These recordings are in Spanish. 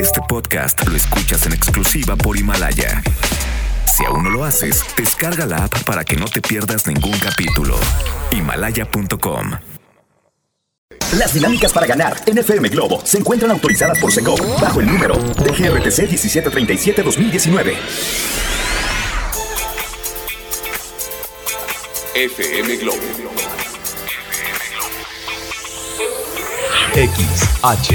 Este podcast lo escuchas en exclusiva por Himalaya. Si aún no lo haces, descarga la app para que no te pierdas ningún capítulo. Himalaya.com Las dinámicas para ganar en FM Globo se encuentran autorizadas por Segov bajo el número de GRTC 1737-2019. FM Globo XHLC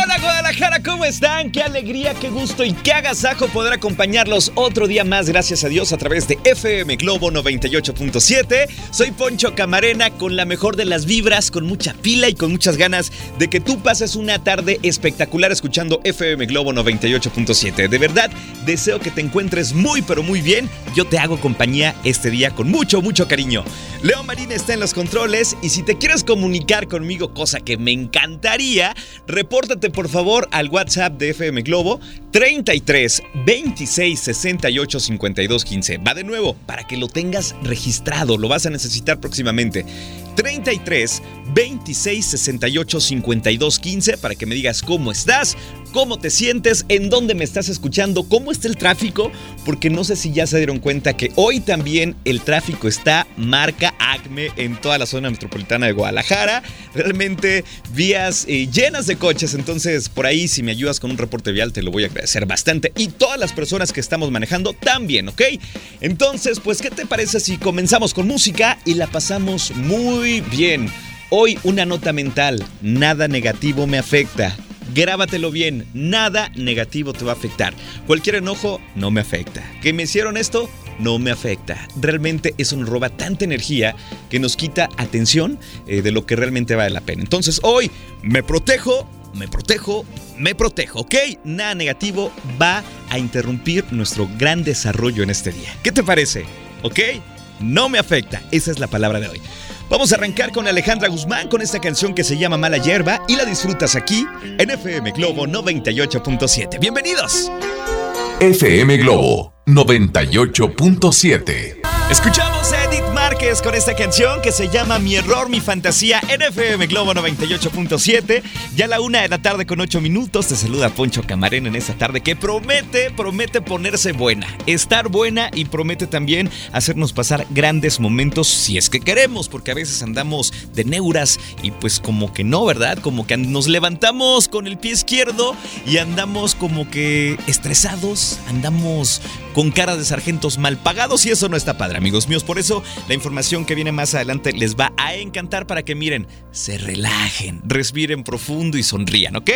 Guadalajara, ¿cómo están? Qué alegría, qué gusto y qué agasajo poder acompañarlos otro día más, gracias a Dios, a través de FM Globo 98.7. Soy Poncho Camarena con la mejor de las vibras, con mucha pila y con muchas ganas de que tú pases una tarde espectacular escuchando FM Globo 98.7. De verdad, deseo que te encuentres muy pero muy bien. Yo te hago compañía este día con mucho, mucho cariño. Leo Marín está en los controles y si te quieres comunicar conmigo, cosa que me encantaría, repórtate por favor al WhatsApp de FM Globo 33 26 68 52 15. Va de nuevo para que lo tengas registrado, lo vas a necesitar próximamente. 33 26 68 52 15 para que me digas cómo estás, cómo te sientes, en dónde me estás escuchando, cómo está el tráfico, porque no sé si ya se dieron cuenta que hoy también el tráfico está marca ACME en toda la zona metropolitana de Guadalajara. Realmente vías eh, llenas de coches, entonces por ahí si me ayudas con un reporte vial te lo voy a agradecer bastante y todas las personas que estamos manejando también, ¿ok? Entonces, pues, ¿qué te parece si comenzamos con música y la pasamos muy bien? Hoy una nota mental, nada negativo me afecta. Grábatelo bien, nada negativo te va a afectar. Cualquier enojo no me afecta. ¿Que me hicieron esto? No me afecta. Realmente eso nos roba tanta energía que nos quita atención eh, de lo que realmente vale la pena. Entonces hoy me protejo, me protejo, me protejo, ¿ok? Nada negativo va a interrumpir nuestro gran desarrollo en este día. ¿Qué te parece? ¿Ok? No me afecta. Esa es la palabra de hoy. Vamos a arrancar con Alejandra Guzmán con esta canción que se llama Mala Hierba y la disfrutas aquí en FM Globo 98.7. Bienvenidos. FM Globo 98.7. Escuchamos Edith Márquez con esta canción que se llama Mi error, mi fantasía en FM Globo 98.7. Ya a la una de la tarde con ocho minutos te saluda Poncho Camarena en esta tarde que promete, promete ponerse buena, estar buena y promete también hacernos pasar grandes momentos si es que queremos, porque a veces andamos de neuras y pues como que no, ¿verdad? Como que nos levantamos con el pie izquierdo y andamos como que estresados, andamos con cara de sargentos mal pagados y eso no está padre, amigos míos. Por eso la información que viene más adelante les va a encantar para que miren, se relajen, respiren profundo y sonrían, ¿ok?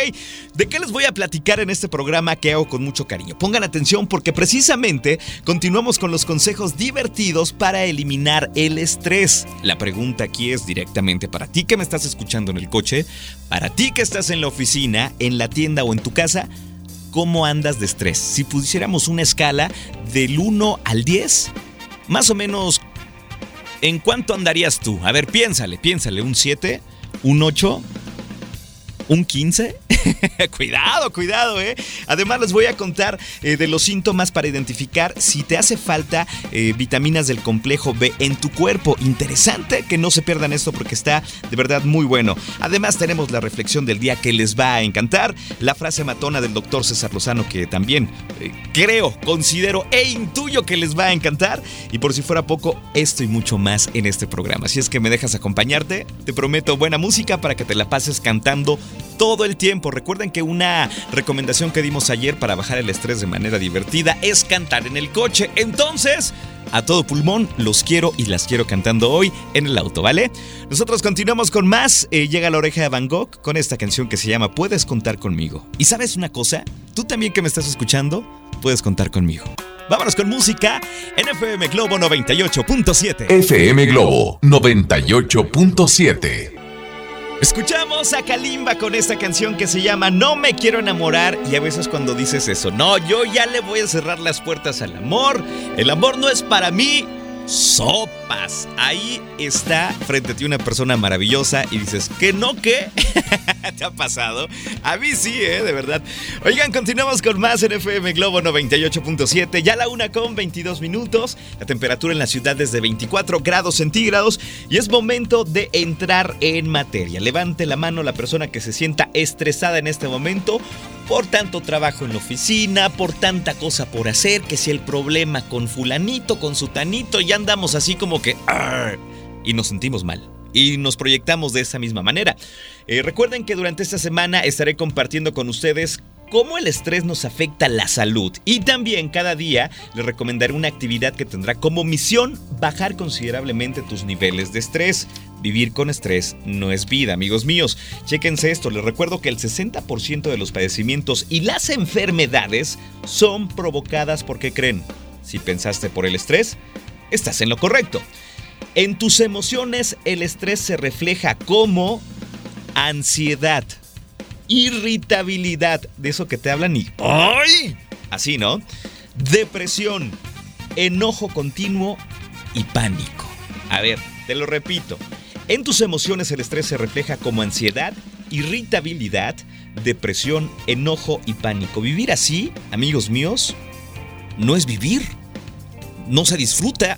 ¿De qué les voy a platicar en este programa que hago con mucho cariño? Pongan atención porque precisamente continuamos con los consejos divertidos para eliminar el estrés. La pregunta aquí es directamente para ti que me estás escuchando en el coche, para ti que estás en la oficina, en la tienda o en tu casa. ¿Cómo andas de estrés? Si pusiéramos una escala del 1 al 10, más o menos, ¿en cuánto andarías tú? A ver, piénsale, piénsale, ¿un 7? ¿Un 8? ¿Un 15? cuidado, cuidado, ¿eh? Además les voy a contar eh, de los síntomas para identificar si te hace falta eh, vitaminas del complejo B en tu cuerpo. Interesante que no se pierdan esto porque está de verdad muy bueno. Además tenemos la reflexión del día que les va a encantar, la frase matona del doctor César Lozano que también eh, creo, considero e intuyo que les va a encantar. Y por si fuera poco, esto y mucho más en este programa. Si es que me dejas acompañarte, te prometo buena música para que te la pases cantando todo el tiempo. Recuerden que una recomendación que dimos ayer para bajar el estrés de manera divertida es cantar en el coche. Entonces, a todo pulmón, los quiero y las quiero cantando hoy en el auto, ¿vale? Nosotros continuamos con más. Eh, llega la oreja de Van Gogh con esta canción que se llama Puedes contar conmigo. ¿Y sabes una cosa? Tú también que me estás escuchando, puedes contar conmigo. Vámonos con música en FM Globo 98.7. FM Globo 98.7. Escuchamos a Kalimba con esta canción que se llama No me quiero enamorar y a veces cuando dices eso, no, yo ya le voy a cerrar las puertas al amor, el amor no es para mí, sopas. Ahí está frente a ti una persona maravillosa y dices, ¿que no qué? ¿Te ha pasado? A mí sí, ¿eh? De verdad. Oigan, continuamos con más en FM Globo 98.7. Ya la una con 22 minutos. La temperatura en la ciudad es de 24 grados centígrados y es momento de entrar en materia. Levante la mano la persona que se sienta estresada en este momento por tanto trabajo en la oficina, por tanta cosa por hacer, que si el problema con fulanito, con sutanito, ya andamos así como que... y nos sentimos mal. Y nos proyectamos de esa misma manera. Eh, recuerden que durante esta semana estaré compartiendo con ustedes cómo el estrés nos afecta la salud. Y también cada día les recomendaré una actividad que tendrá como misión bajar considerablemente tus niveles de estrés. Vivir con estrés no es vida, amigos míos. Chéquense esto, les recuerdo que el 60% de los padecimientos y las enfermedades son provocadas por qué creen. Si pensaste por el estrés, estás en lo correcto. En tus emociones el estrés se refleja como ansiedad, irritabilidad, de eso que te hablan y ¡ay! Así, ¿no? Depresión, enojo continuo y pánico. A ver, te lo repito. En tus emociones el estrés se refleja como ansiedad, irritabilidad, depresión, enojo y pánico. Vivir así, amigos míos, no es vivir. No se disfruta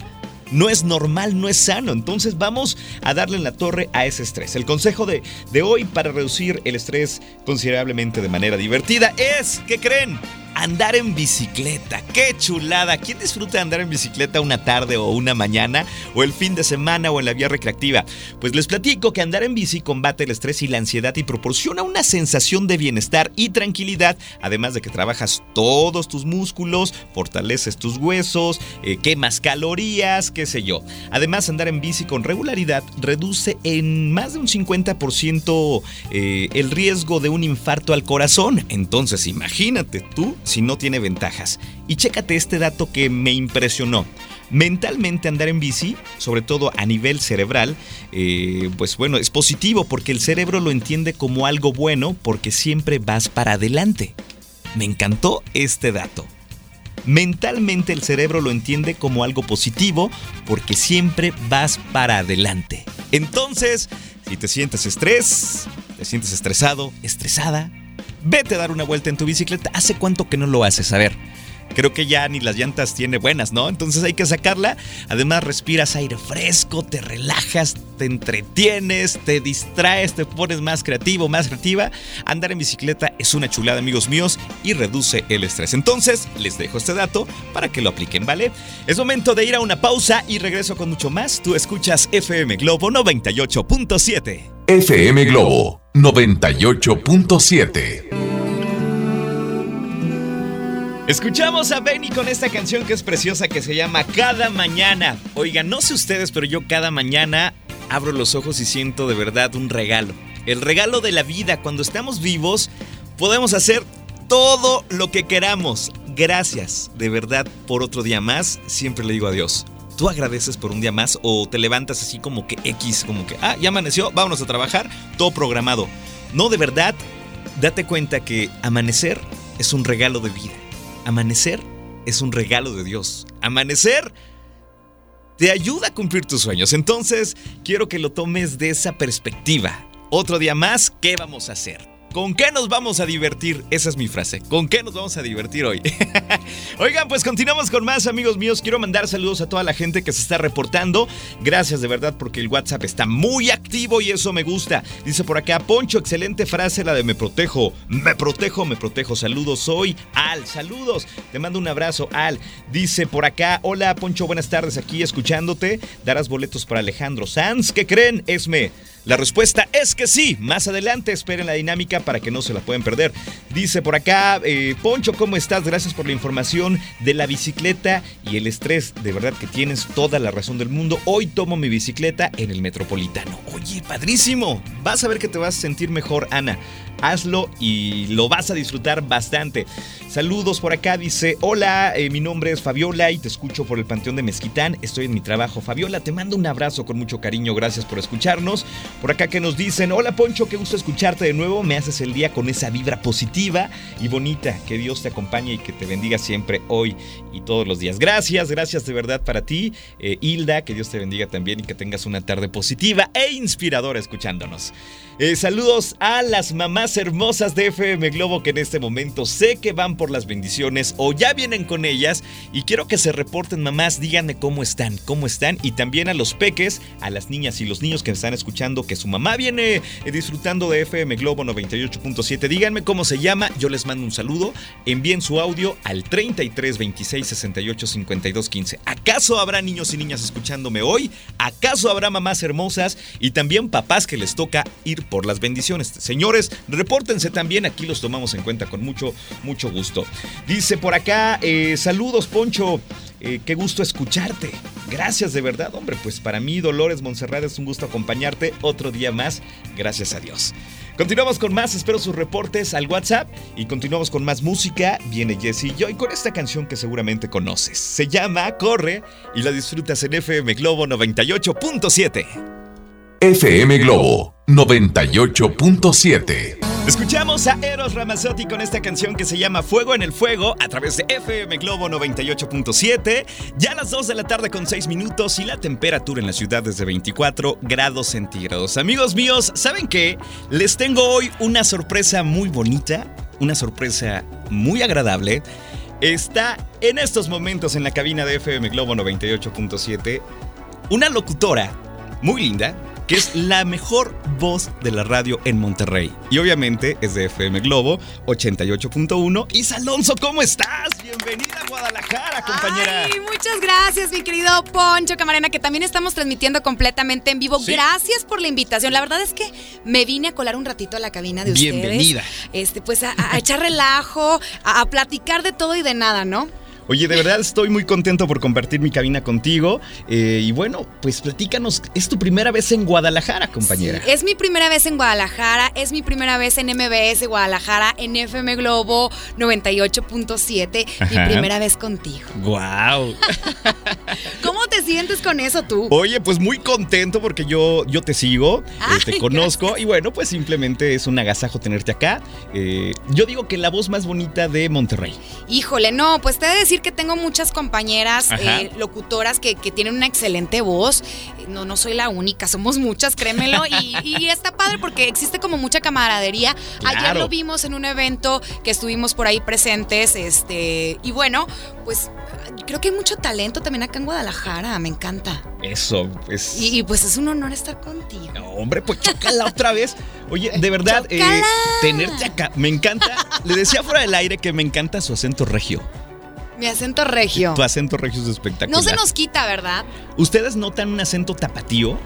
no es normal, no es sano. Entonces vamos a darle en la torre a ese estrés. El consejo de, de hoy para reducir el estrés considerablemente de manera divertida es, ¿qué creen? Andar en bicicleta. ¡Qué chulada! ¿Quién disfruta andar en bicicleta una tarde o una mañana o el fin de semana o en la vía recreativa? Pues les platico que andar en bici combate el estrés y la ansiedad y proporciona una sensación de bienestar y tranquilidad, además de que trabajas todos tus músculos, fortaleces tus huesos, eh, quemas calorías, qué sé yo. Además, andar en bici con regularidad reduce en más de un 50% eh, el riesgo de un infarto al corazón. Entonces, imagínate tú si no tiene ventajas. Y chécate este dato que me impresionó. Mentalmente andar en bici, sobre todo a nivel cerebral, eh, pues bueno, es positivo porque el cerebro lo entiende como algo bueno porque siempre vas para adelante. Me encantó este dato. Mentalmente el cerebro lo entiende como algo positivo porque siempre vas para adelante. Entonces, si te sientes estrés, te sientes estresado, estresada, Vete a dar una vuelta en tu bicicleta. ¿Hace cuánto que no lo haces? A ver. Creo que ya ni las llantas tiene buenas, ¿no? Entonces hay que sacarla. Además respiras aire fresco, te relajas, te entretienes, te distraes, te pones más creativo, más creativa. Andar en bicicleta es una chulada, amigos míos, y reduce el estrés. Entonces, les dejo este dato para que lo apliquen, ¿vale? Es momento de ir a una pausa y regreso con mucho más. Tú escuchas FM Globo 98.7. FM Globo 98.7. Escuchamos a Benny con esta canción que es preciosa que se llama Cada Mañana. Oigan, no sé ustedes, pero yo cada mañana abro los ojos y siento de verdad un regalo. El regalo de la vida. Cuando estamos vivos, podemos hacer todo lo que queramos. Gracias, de verdad, por otro día más. Siempre le digo adiós. ¿Tú agradeces por un día más o te levantas así como que X, como que, ah, ya amaneció, vámonos a trabajar, todo programado? No, de verdad, date cuenta que amanecer es un regalo de vida. Amanecer es un regalo de Dios. Amanecer te ayuda a cumplir tus sueños. Entonces, quiero que lo tomes de esa perspectiva. Otro día más, ¿qué vamos a hacer? ¿Con qué nos vamos a divertir? Esa es mi frase. ¿Con qué nos vamos a divertir hoy? Oigan, pues continuamos con más amigos míos. Quiero mandar saludos a toda la gente que se está reportando. Gracias de verdad porque el WhatsApp está muy activo y eso me gusta. Dice por acá, Poncho, excelente frase la de me protejo. Me protejo, me protejo. Saludos, soy Al. Saludos. Te mando un abrazo, Al. Dice por acá, hola Poncho, buenas tardes aquí escuchándote. Darás boletos para Alejandro Sanz. ¿Qué creen? Esme. La respuesta es que sí. Más adelante esperen la dinámica para que no se la pueden perder. Dice por acá, eh, Poncho, ¿cómo estás? Gracias por la información de la bicicleta y el estrés. De verdad que tienes toda la razón del mundo. Hoy tomo mi bicicleta en el Metropolitano. Oye, padrísimo. Vas a ver que te vas a sentir mejor, Ana hazlo y lo vas a disfrutar bastante. Saludos por acá, dice, hola, eh, mi nombre es Fabiola y te escucho por el Panteón de Mezquitán, estoy en mi trabajo. Fabiola, te mando un abrazo con mucho cariño, gracias por escucharnos. Por acá que nos dicen, hola Poncho, qué gusto escucharte de nuevo, me haces el día con esa vibra positiva y bonita, que Dios te acompañe y que te bendiga siempre hoy y todos los días. Gracias, gracias de verdad para ti, eh, Hilda, que Dios te bendiga también y que tengas una tarde positiva e inspiradora escuchándonos. Eh, saludos a las mamás hermosas de FM Globo que en este momento sé que van por las bendiciones o ya vienen con ellas y quiero que se reporten mamás, díganme cómo están, cómo están. Y también a los peques, a las niñas y los niños que están escuchando que su mamá viene eh, disfrutando de FM Globo 98.7, díganme cómo se llama, yo les mando un saludo, envíen su audio al 33 26 68 52 15. ¿Acaso habrá niños y niñas escuchándome hoy? ¿Acaso habrá mamás hermosas y también papás que les toca ir por las bendiciones. Señores, repórtense también, aquí los tomamos en cuenta con mucho, mucho gusto. Dice por acá, eh, saludos Poncho, eh, qué gusto escucharte. Gracias de verdad, hombre, pues para mí Dolores Monserrat es un gusto acompañarte otro día más, gracias a Dios. Continuamos con más, espero sus reportes al WhatsApp y continuamos con más música. Viene Jesse y yo y con esta canción que seguramente conoces. Se llama Corre y la disfrutas en FM Globo 98.7. FM Globo 98.7. Escuchamos a Eros Ramazzotti con esta canción que se llama Fuego en el Fuego a través de FM Globo 98.7. Ya a las 2 de la tarde con 6 minutos y la temperatura en la ciudad es de 24 grados centígrados. Amigos míos, ¿saben qué? Les tengo hoy una sorpresa muy bonita, una sorpresa muy agradable. Está en estos momentos en la cabina de FM Globo 98.7 una locutora muy linda, que es la mejor voz de la radio en Monterrey. Y obviamente es de FM Globo 88.1. Isa Alonso, ¿cómo estás? Bienvenida a Guadalajara, compañera. Ay, muchas gracias, mi querido Poncho Camarena, que también estamos transmitiendo completamente en vivo. Sí. Gracias por la invitación. La verdad es que me vine a colar un ratito a la cabina de ustedes. Bienvenida. Este, pues a, a echar relajo, a, a platicar de todo y de nada, ¿no? Oye, de verdad estoy muy contento por compartir mi cabina contigo. Eh, y bueno, pues platícanos, es tu primera vez en Guadalajara, compañera. Es mi primera vez en Guadalajara, es mi primera vez en MBS Guadalajara, en FM Globo 98.7, mi primera vez contigo. ¡Guau! ¿Cómo te sientes con eso tú? Oye, pues muy contento porque yo, yo te sigo, eh, Ay, te conozco y bueno, pues simplemente es un agasajo tenerte acá. Eh, yo digo que la voz más bonita de Monterrey. Híjole, no, pues te he de decir que tengo muchas compañeras eh, locutoras que, que tienen una excelente voz. No, no soy la única, somos muchas, créemelo. Y, y está padre porque existe como mucha camaradería. Ayer lo vimos en un evento que estuvimos por ahí presentes. Este, y bueno, pues creo que hay mucho talento también acá en Guadalajara, me encanta. Eso, es... Y, y, pues es un honor estar contigo. No, hombre, pues chócala otra vez. Oye, de verdad, eh, tenerte acá, me encanta. Le decía fuera del aire que me encanta su acento regio. Mi acento regio. Tu acento regio es espectacular. No se nos quita, ¿verdad? ¿Ustedes notan un acento tapatío?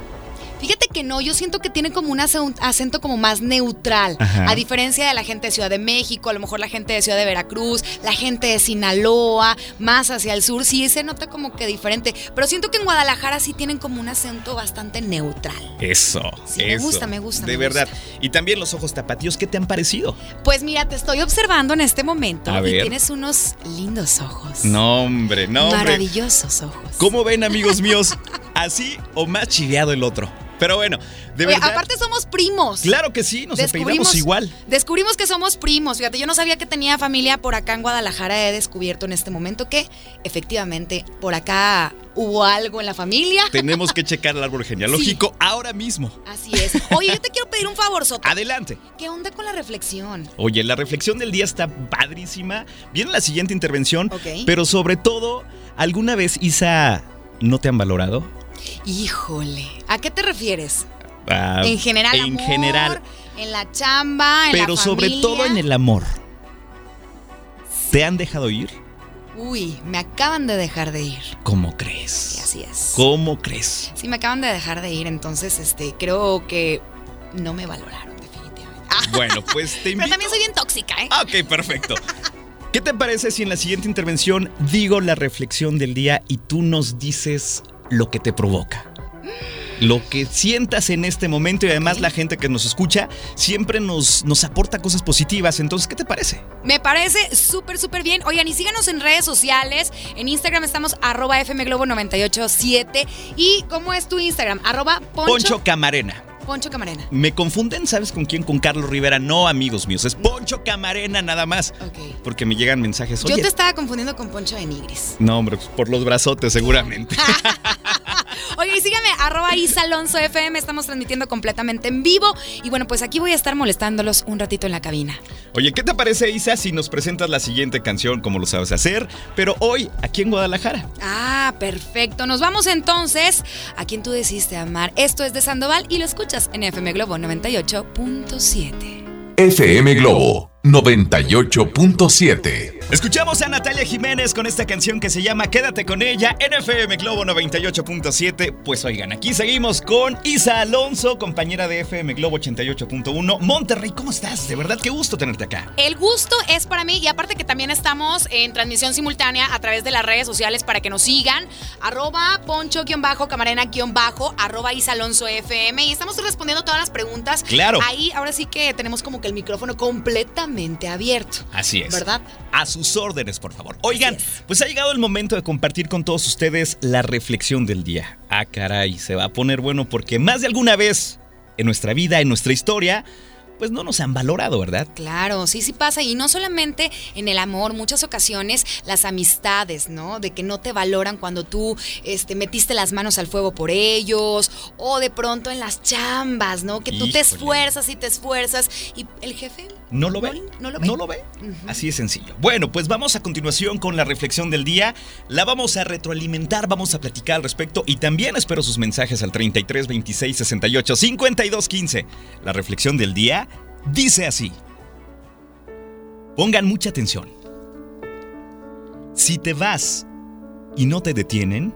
Fíjate que no, yo siento que tiene como un acen- acento como más neutral, Ajá. a diferencia de la gente de Ciudad de México, a lo mejor la gente de Ciudad de Veracruz, la gente de Sinaloa, más hacia el sur, sí se nota como que diferente, pero siento que en Guadalajara sí tienen como un acento bastante neutral. Eso. Sí, me eso. gusta, me gusta, De me verdad. Y también los ojos tapatíos, ¿qué te han parecido? Pues mira, te estoy observando en este momento A y ver. tienes unos lindos ojos. No, hombre, no, hombre. Maravillosos ojos. ¿Cómo ven, amigos míos? ¿Así o más chiveado el otro? Pero bueno, de Oye, verdad. aparte somos primos. Claro que sí, nos apellidamos igual. Descubrimos que somos primos. Fíjate, yo no sabía que tenía familia por acá en Guadalajara. He descubierto en este momento que efectivamente por acá hubo algo en la familia. Tenemos que checar el árbol genealógico ahora mismo. Así es. Oye, yo te quiero pedir un favor, Soto. Adelante. ¿Qué onda con la reflexión? Oye, la reflexión del día está padrísima. Viene la siguiente intervención. Ok. Pero sobre todo, ¿alguna vez, Isa, no te han valorado? Híjole. ¿A qué te refieres? Ah, en general, En amor, general. En la chamba, en Pero la sobre todo en el amor. ¿Te han dejado ir? Uy, me acaban de dejar de ir. ¿Cómo Sí, crees? así es. ¿Cómo crees? Sí, me acaban de dejar de ir, entonces este creo que no me valoraron definitivamente. Ah, Bueno, pues te invito. pero también soy bien tóxica, ¿eh? Ok, perfecto. ¿Qué te parece si en la siguiente intervención digo la reflexión del día y tú nos dices lo que te provoca? Lo que sientas en este momento y además la gente que nos escucha siempre nos, nos aporta cosas positivas. Entonces, ¿qué te parece? Me parece súper, súper bien. Oigan, y síganos en redes sociales. En Instagram estamos arroba fmglobo987. ¿Y cómo es tu Instagram? Arroba Poncho, poncho. Camarena. Poncho Camarena. Me confunden, ¿sabes con quién? Con Carlos Rivera. No, amigos míos, es Poncho Camarena nada más. Ok. Porque me llegan mensajes. Yo Oye, te estaba confundiendo con Poncho de Nigris. No, hombre, pues por los brazotes seguramente. Oye, y síganme, arroba Isa Alonso FM. Estamos transmitiendo completamente en vivo. Y bueno, pues aquí voy a estar molestándolos un ratito en la cabina. Oye, ¿qué te parece, Isa, si nos presentas la siguiente canción como lo sabes hacer? Pero hoy, aquí en Guadalajara. Ah, perfecto. Nos vamos entonces a quien tú decidiste amar. Esto es de Sandoval y lo escuchas en FM Globo 98.7. FM Globo 98.7. Escuchamos a Natalia Jiménez con esta canción que se llama Quédate con ella en FM Globo 98.7. Pues oigan, aquí seguimos con Isa Alonso, compañera de FM Globo 88.1. Monterrey, ¿cómo estás? De verdad, qué gusto tenerte acá. El gusto es para mí y aparte que también estamos en transmisión simultánea a través de las redes sociales para que nos sigan. Arroba poncho-camarena-bajo, arroba Isa Alonso FM y estamos respondiendo todas las preguntas. Claro. Ahí ahora sí que tenemos como que el micrófono completamente abierto. Así es. ¿Verdad? A sus órdenes, por favor. Oigan, pues ha llegado el momento de compartir con todos ustedes la reflexión del día. Ah, caray, se va a poner bueno porque más de alguna vez en nuestra vida, en nuestra historia, pues no nos han valorado, ¿verdad? Claro, sí, sí pasa. Y no solamente en el amor, muchas ocasiones las amistades, ¿no? De que no te valoran cuando tú este, metiste las manos al fuego por ellos. O de pronto en las chambas, ¿no? Que tú te esfuerzas y te esfuerzas. Y el jefe. ¿No lo ve? No lo ve. ¿No lo ve? Así de sencillo. Bueno, pues vamos a continuación con la reflexión del día. La vamos a retroalimentar, vamos a platicar al respecto y también espero sus mensajes al 33 26 68 52 15. La reflexión del día dice así. Pongan mucha atención. Si te vas y no te detienen,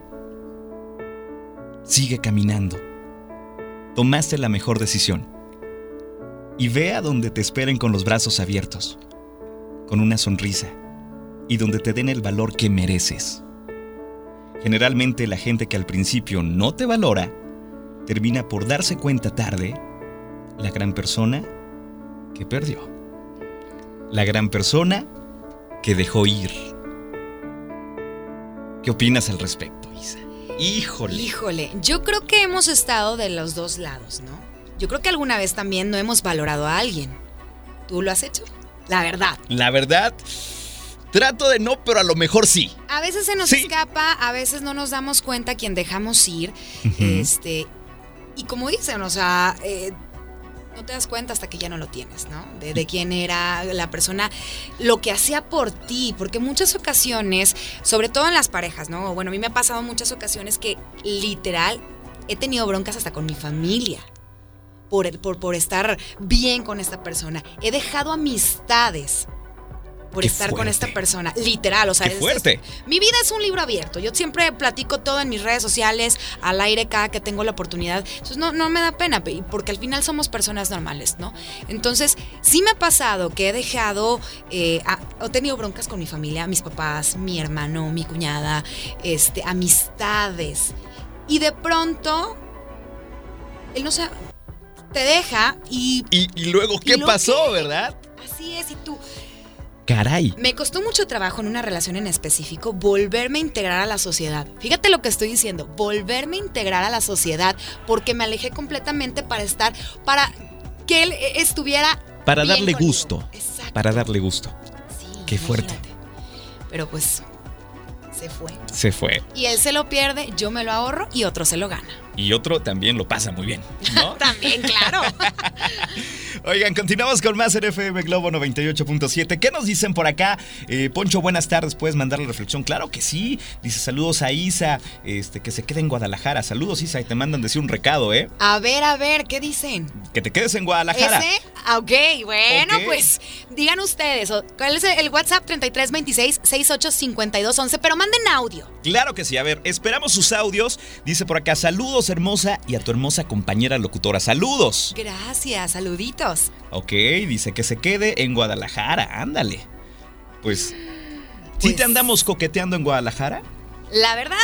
sigue caminando. Tomaste la mejor decisión y ve a donde te esperen con los brazos abiertos, con una sonrisa y donde te den el valor que mereces. Generalmente la gente que al principio no te valora termina por darse cuenta tarde la gran persona que perdió. La gran persona que dejó ir. ¿Qué opinas al respecto, Isa? Híjole. Híjole, yo creo que hemos estado de los dos lados, ¿no? Yo creo que alguna vez también no hemos valorado a alguien. ¿Tú lo has hecho? La verdad. La verdad, trato de no, pero a lo mejor sí. A veces se nos Sí. escapa, a veces no nos damos cuenta a quién dejamos ir. Este. Y como dicen, o sea, eh, no te das cuenta hasta que ya no lo tienes, ¿no? De, de quién era la persona, lo que hacía por ti. Porque muchas ocasiones, sobre todo en las parejas, ¿no? Bueno, a mí me ha pasado muchas ocasiones que literal he tenido broncas hasta con mi familia. Por, el- por, por estar bien con esta persona. He dejado amistades por Qué estar con esta persona. Literal, o sea, Qué es- fuerte. mi vida es un libro abierto. Yo siempre platico todo en mis redes sociales, al aire cada que tengo la oportunidad. Entonces no, no me da pena, pe- porque al final somos personas normales, ¿no? Entonces, sí me ha pasado que he dejado, eh, a- he tenido broncas con mi familia, mis papás, mi hermano, mi cuñada, este, amistades. Y de pronto, él no se... Te deja y Y, y luego, ¿qué ¿Y luego pasó, verdad? así es, y tú... Caray. Me costó mucho trabajo en una relación en específico volverme a integrar a la sociedad. Fíjate lo que estoy diciendo, volverme a integrar a la sociedad porque me alejé completamente para estar, para que él eh, estuviera... Para bien darle conmigo. gusto. Exacto. Para darle gusto. Sí, Qué fuerte. Pero pues se fue. Se fue. Y él se lo pierde, yo me lo ahorro y otro se lo gana. Y otro también lo pasa muy bien, ¿no? También, claro. Oigan, continuamos con más en FM Globo 98.7. ¿Qué nos dicen por acá? Eh, Poncho, buenas tardes. ¿Puedes mandar la reflexión? Claro que sí. Dice saludos a Isa, este, que se quede en Guadalajara. Saludos, Isa, y te mandan decir un recado, ¿eh? A ver, a ver, ¿qué dicen? Que te quedes en Guadalajara. ¿Ese? Ah, Ok, bueno, pues digan ustedes. ¿Cuál es el WhatsApp? 3326-685211, pero manden audio. Claro que sí. A ver, esperamos sus audios. Dice por acá, saludos hermosa y a tu hermosa compañera locutora. Saludos. Gracias, saluditos. Ok, dice que se quede en Guadalajara. Ándale. Pues, ¿sí Pues- te andamos coqueteando en Guadalajara? La verdad,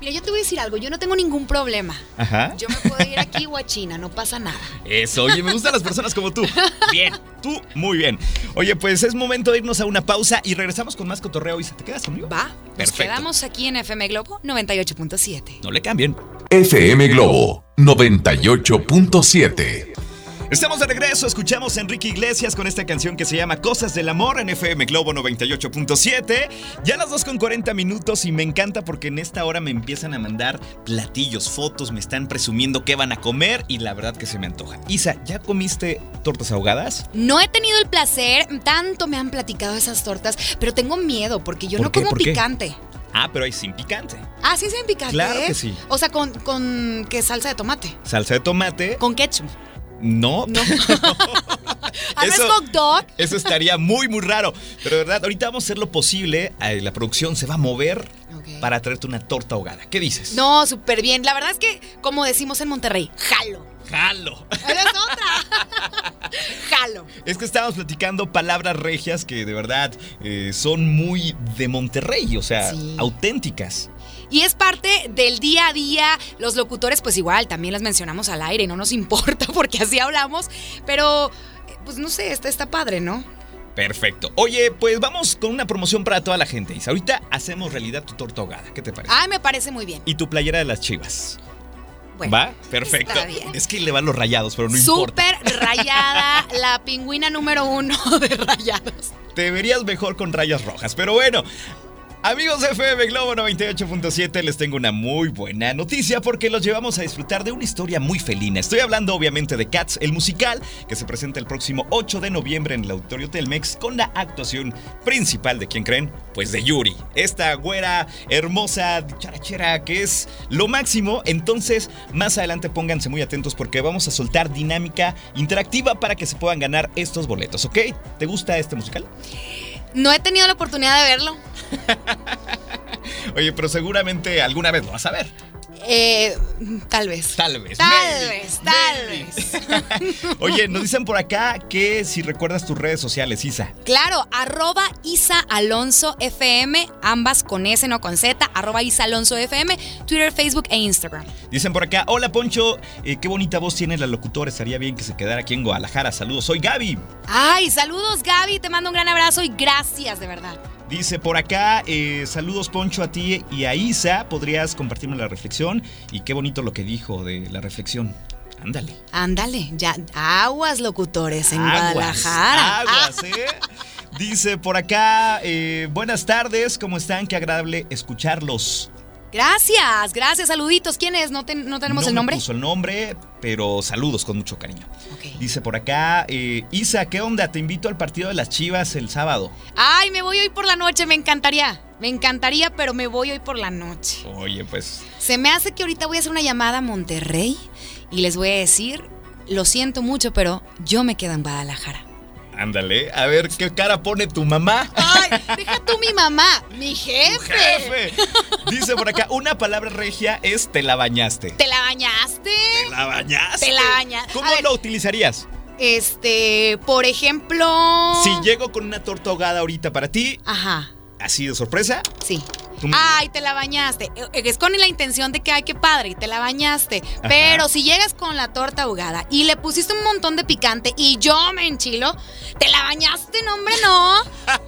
mira, yo te voy a decir algo, yo no tengo ningún problema. Ajá. Yo me puedo ir aquí o a China, no pasa nada. Eso, oye, me gustan las personas como tú. Bien, tú muy bien. Oye, pues es momento de irnos a una pausa y regresamos con más cotorreo. Isa, ¿te quedas conmigo? Va, nos Perfecto. quedamos aquí en FM Globo 98.7. No le cambien. FM Globo 98.7. Estamos de regreso, escuchamos a Enrique Iglesias con esta canción que se llama Cosas del Amor en FM Globo 98.7. Ya las 2 con 40 minutos y me encanta porque en esta hora me empiezan a mandar platillos, fotos, me están presumiendo qué van a comer y la verdad que se me antoja. Isa, ¿ya comiste tortas ahogadas? No he tenido el placer, tanto me han platicado esas tortas, pero tengo miedo porque yo ¿Por no qué? como picante. Ah, pero hay sin picante. Ah, sí, sin picante. Claro que sí. O sea, con, con ¿qué salsa de tomate? Salsa de tomate. Con ketchup. No. No. Ah, ¿no es Eso- hot dog? Eso estaría muy, muy raro. Pero de verdad, ahorita vamos a hacer lo posible. La producción se va a mover para traerte una torta ahogada. ¿Qué dices? No, súper bien. La verdad es que, como decimos en Monterrey, jalo. ¡Jalo! Eres otra. jalo. Es que estábamos platicando palabras regias que de verdad eh, son muy de Monterrey, o sea, Sí. auténticas. Y es parte del día a día. Los locutores, pues igual, también las mencionamos al aire, no nos importa porque así hablamos. Pero, eh, pues no sé, está, está padre, ¿no? Perfecto. Oye, pues vamos con una promoción para toda la gente. Isa, ahorita hacemos realidad tu torta ahogada. ¿Qué te parece? Ay, me parece muy bien. Y tu playera de las chivas. Bueno, ¿Va? Perfecto. está bien. Es que le van los rayados, pero no importa. Súper rayada, la pingüina número uno de rayados. Te verías mejor con rayas rojas. Pero bueno, amigos de FM Globo 98.7, les tengo una muy buena noticia porque los llevamos a disfrutar de una historia muy felina. Estoy hablando obviamente de Cats, el musical, que se presenta el próximo 8 de noviembre en el Auditorio Telmex con la actuación principal de quién creen? Pues de Yuri, esta güera hermosa charachera que es lo máximo. Entonces, más adelante pónganse muy atentos porque vamos a soltar dinámica interactiva para que se puedan ganar estos boletos, ¿ok? ¿Te gusta este musical? No he tenido la oportunidad de verlo. Oye, pero seguramente alguna vez lo vas a ver. Eh, tal vez. Tal vez. Tal maybe, vez, tal maybe. Oye, nos dicen por acá que si recuerdas tus redes sociales, Isa. Claro, arroba Isa Alonso FM, ambas con S, no con Z, arroba Isa Alonso FM, Twitter, Facebook e Instagram. Dicen por acá, hola Poncho, eh, qué bonita voz tiene la locutora, estaría bien que se quedara aquí en Guadalajara. Saludos, soy Gaby. Ay, saludos Gaby, te mando un gran abrazo y gracias de verdad. Dice por acá, eh, saludos Poncho a ti y a Isa, podrías compartirme la reflexión y qué bonito lo que dijo de la reflexión. Ándale. Ándale, ya, aguas locutores en Aguas, Guadalajara. Aguas, ¿eh? Dice por acá, eh, buenas tardes, ¿cómo están? Qué agradable escucharlos. Gracias, gracias, saluditos. ¿Quién es? ¿No, te- no tenemos no el nombre? puso el nombre, pero saludos con mucho cariño. Dice por acá, eh, Isa, ¿qué onda? Te invito al partido de las Chivas el sábado. Ay, me voy hoy por la noche, me encantaría. Me encantaría, pero me voy hoy por la noche. Oye, pues, Se me hace que ahorita voy a hacer una llamada a Monterrey y les voy a decir, lo siento mucho, pero yo me quedo en Guadalajara. Ándale, a ver qué cara pone tu mamá. Ay, deja tú mi mamá, mi jefe. Jefe. Dice por acá, una palabra regia es te la bañaste. ¿Te la bañaste? ¿Te la bañaste? Te la bañaste. ¿Cómo lo utilizarías? Este, por ejemplo. Si llego con una torta ahogada ahorita para ti, Ajá, así de sorpresa, sí. Ay, te la bañaste. Eh, Es con la intención de que, ay, qué padre, te la bañaste. Pero si llegas con la torta ahogada y le pusiste un montón de picante y yo me enchilo, te la bañaste, no, hombre, no.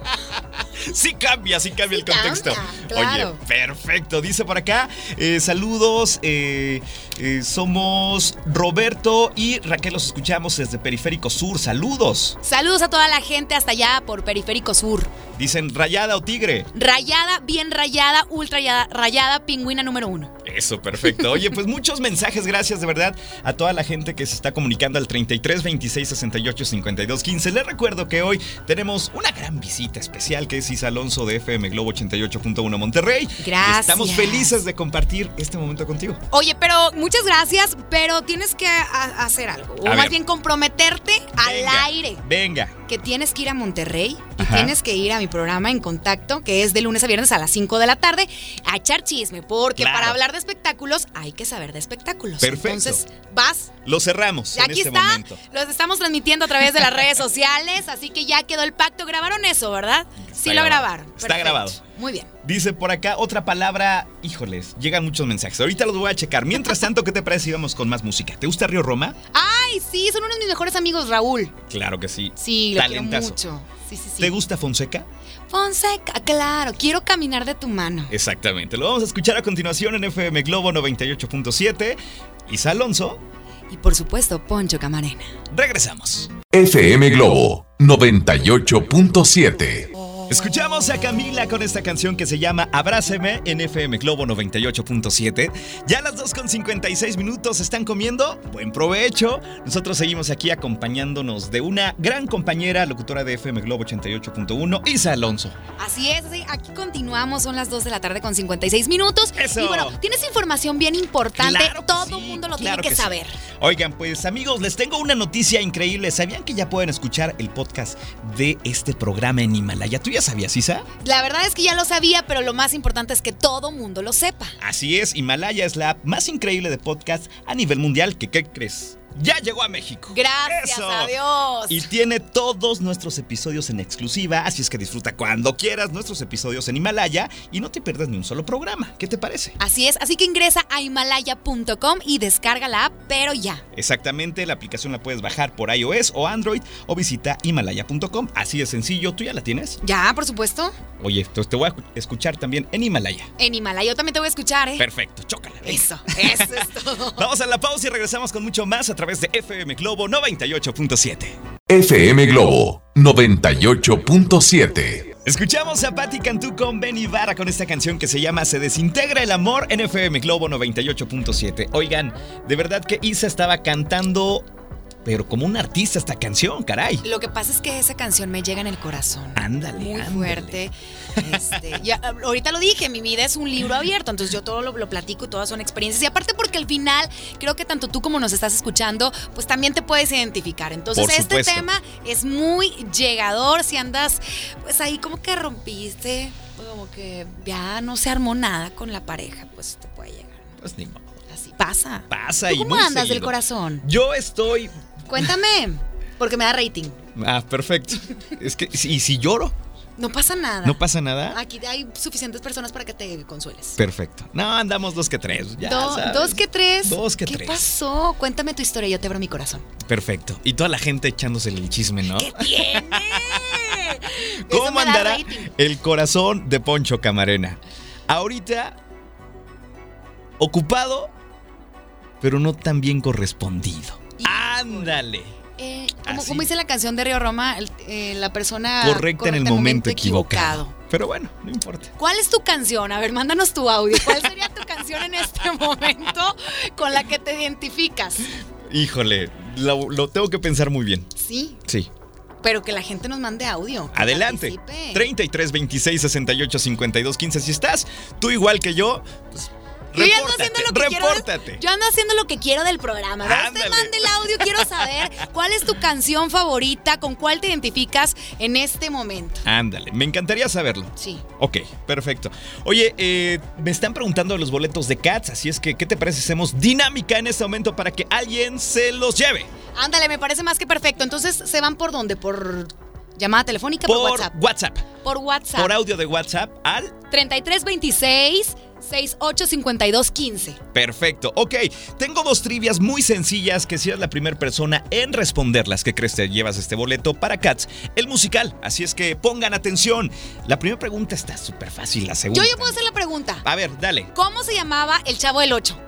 Sí cambia, sí cambia Sí el contexto. cambia, claro. Oye, perfecto. Dice por acá, eh, saludos, eh, eh, somos Roberto y Raquel, los escuchamos desde Periférico Sur. Saludos. Saludos a toda la gente hasta allá por Periférico Sur. Dicen rayada o tigre. Rayada, bien rayada, ultra rayada, rayada, pingüina número uno. Eso, perfecto. Oye, pues muchos mensajes, gracias de verdad a toda la gente que se está comunicando al 33 26 68 52 15. Les recuerdo que hoy tenemos una gran visita especial que es Isa Alonso de FM Globo 88.1 Monterrey. Gracias. estamos felices de compartir este momento contigo. Oye, pero muchas gracias, pero tienes que hacer algo. O A más ver. bien comprometerte al aire. Venga. Que tienes que ir a Monterrey y Ajá. tienes que ir a mi programa En Contacto, que es de lunes a viernes a las 5 de la tarde, a echar chisme, porque Claro. para hablar de espectáculos hay que saber de espectáculos. Perfecto. Entonces, vas. Lo cerramos en aquí este está, momento. los estamos transmitiendo a través de las redes sociales, así que ya quedó el pacto. ¿Grabaron eso, verdad? sí lo grabaron. Está grabado. Muy bien. Dice por acá otra palabra. Híjoles, llegan muchos mensajes. Ahorita los voy a checar. Mientras tanto, ¿qué te parece si vamos con más música? ¿Te gusta Río Roma? Ay, sí, son unos de mis mejores amigos, Raúl. Claro que sí. Sí, lo Talentazo. quiero mucho. Sí, sí, sí. ¿Te gusta Fonseca? Fonseca, claro, quiero caminar de tu mano. Exactamente. Lo vamos a escuchar a continuación en FM Globo 98.7. Isa Alonso. Y por supuesto, Poncho Camarena. Regresamos. FM Globo 98.7. Escuchamos a Camila con esta canción que se llama Abráceme en FM Globo 98.7. Ya a las 2 con 56 minutos están comiendo. Buen provecho. Nosotros seguimos aquí acompañándonos de una gran compañera, locutora de FM Globo 88.1, Isa Alonso. Así es, aquí continuamos, son las 2 de la tarde con 56 minutos. Eso. Y bueno, tienes información bien importante, Claro todo sí, el mundo lo claro tiene que, que sí. saber. Oigan, pues amigos, les tengo una noticia increíble. ¿Sabían que ya pueden escuchar el podcast de este programa en Himalaya? ¿Tú ya sabías, Isa? La verdad es que ya lo sabía, pero lo más importante es que todo mundo lo sepa. Así es, Himalaya es la app más increíble de podcast a nivel mundial. que ¿Qué crees? Ya llegó a México. Gracias Eso. a Dios. Y tiene todos nuestros episodios en exclusiva, así es que disfruta cuando quieras nuestros episodios en Himalaya y no te pierdas ni un solo programa. ¿Qué te parece? Así es, así que ingresa a himalaya.com y descarga la app, pero ya. Exactamente, la aplicación la puedes bajar por iOS o Android o visita himalaya.com. Así de sencillo, ¿tú ya la tienes? Ya, por supuesto. Oye, entonces te voy a escuchar también en Himalaya. En Himalaya yo también te voy a escuchar, ¿eh? Perfecto, chócala. Eso, eso es todo. Vamos a la pausa y regresamos con mucho más a través de FM Globo 98.7. FM Globo 98.7. Escuchamos a Patti Cantú con Ben Ibarra con esta canción que se llama Se desintegra el amor en FM Globo 98.7. Oigan, de verdad que Isa estaba cantando, pero como un artista esta canción, caray. Lo que pasa es que esa canción me llega en el corazón. Ándale, Muy ándale. fuerte. Este, ya, ahorita lo dije, mi vida es un libro abierto, entonces yo todo lo, lo platico y todas son experiencias. Y aparte porque al final, creo que tanto tú como nos estás escuchando, pues también te puedes identificar. Entonces Por este tema es muy llegador si andas, pues ahí como que rompiste, como que ya no se armó nada con la pareja, pues te puede llegar. Pues ni modo. Así pasa. Pasa ¿Tú y cómo andas del corazón? Yo estoy... Cuéntame, porque me da rating. Ah, perfecto. Es que, ¿y si lloro? No pasa nada. ¿No pasa nada? Aquí hay suficientes personas para que te consueles. Perfecto. No, andamos dos que tres. Ya Do- sabes. dos que tres. Dos que ¿Qué tres. pasó? Cuéntame tu historia, yo te abro mi corazón. Perfecto. Y toda la gente echándose el chisme, ¿no? ¿Qué tiene? ¿Cómo andará el corazón de Poncho Camarena? Ahorita, ocupado, pero no tan bien correspondido. Ándale. Eh, como, como dice la canción de Río Roma, eh, la persona Correcta en el momento equivocado. Pero bueno, no importa. ¿Cuál es tu canción? A ver, mándanos tu audio. ¿Cuál sería tu canción en este momento con la que te identificas? Híjole, lo, lo tengo que pensar muy bien. Sí, Sí. pero que la gente nos mande audio. Adelante. participe. 33 26 68 52 15. Si estás tú igual que yo, pues Yo ya ando haciendo lo que quiero. Yo ando haciendo lo que quiero del programa. Usted mande el audio, quiero saber cuál es tu canción favorita, con cuál te identificas en este momento. Ándale, me encantaría saberlo. Sí. Ok, perfecto. Oye, eh, me están preguntando de los boletos de Cats, así es que, ¿qué te parece si hacemos dinámica en este momento para que alguien se los lleve? Ándale, me parece más que perfecto. Entonces, ¿se van por dónde? ¿Por llamada telefónica? ¿Por, Por WhatsApp? WhatsApp. Por WhatsApp. Por audio de WhatsApp al 3326 685215. Perfecto. Ok, tengo dos trivias muy sencillas que si eres la primera persona en responderlas, ¿qué crees te llevas este boleto para Cats? El musical. Así es que pongan atención. La primera pregunta está súper fácil, la segunda. Yo ya puedo hacer la pregunta. A ver, dale. ¿Cómo se llamaba el chavo del 8?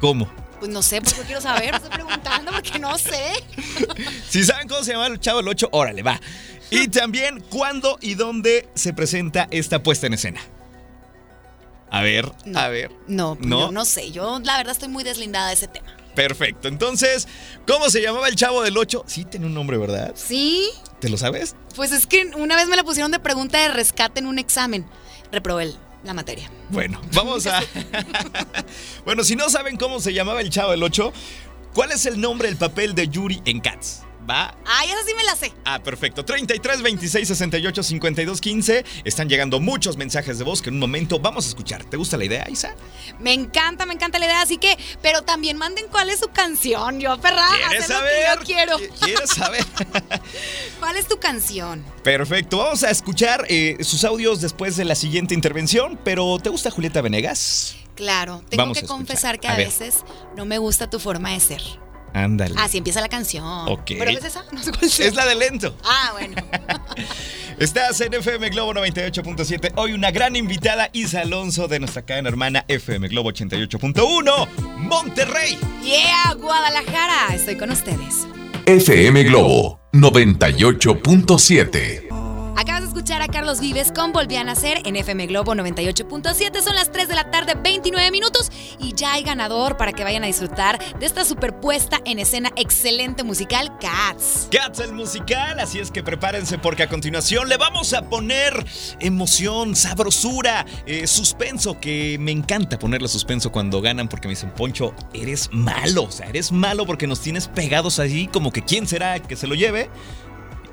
¿Cómo? Pues no sé, porque quiero saber. Estoy preguntando porque no sé. Si saben cómo se llama el Chavo del 8, órale, va. Y también, ¿cuándo y dónde se presenta esta puesta en escena? A ver, No. a ver. No, pues ¿No? yo no sé. Yo la verdad estoy muy deslindada de ese tema. Perfecto. Entonces, ¿cómo se llamaba el Chavo del 8? Sí, tiene un nombre, ¿verdad? ¿Sí? ¿Te lo sabes? Pues es que una vez me la pusieron de pregunta de rescate en un examen. Reprobé el- la materia. Bueno, vamos a. bueno, si no saben cómo se llamaba el Chavo del 8, ¿cuál es el nombre del papel de Yuri en Cats? ¿Va? Ay, esa sí me la sé. Ah, perfecto. 33 26 68 52 15. Están llegando muchos mensajes de voz que en un momento vamos a escuchar. ¿Te gusta la idea, Isa? Me encanta, me encanta la idea. Así que, pero también manden cuál es su canción. Yo, perra, ¿Quieres hacer lo saber? que yo quiero. ¿Qui- ¿Quieres saber? ¿Cuál es tu canción? Perfecto. Vamos a escuchar eh, sus audios después de la siguiente intervención. Pero ¿te gusta Julieta Venegas? Claro, tengo Vamos que confesar que A veces no me gusta tu forma de ser. Ándale. Así empieza la canción. Ok. ¿Pero es esa? No sé cuál sea. Es la de lento. Ah, bueno. Estás en FM Globo 98.7. Hoy una gran invitada, Isa Alonso, de nuestra cadena hermana FM Globo 88.1, Monterrey. Yeah, Guadalajara. Estoy con ustedes. FM Globo 98.7. Escuchar a Carlos Vives con Volví a Nacer en FM Globo 98.7. Son las 3 de la tarde, 29 minutos. Y ya hay ganador para que vayan a disfrutar de esta superpuesta en escena excelente musical, Cats. Cats el musical, así es que prepárense porque a continuación le vamos a poner emoción, sabrosura, eh, suspenso, que me encanta ponerle suspenso cuando ganan porque me dicen, Poncho, eres malo, o sea, eres malo porque nos tienes pegados allí como que quién será que se lo lleve.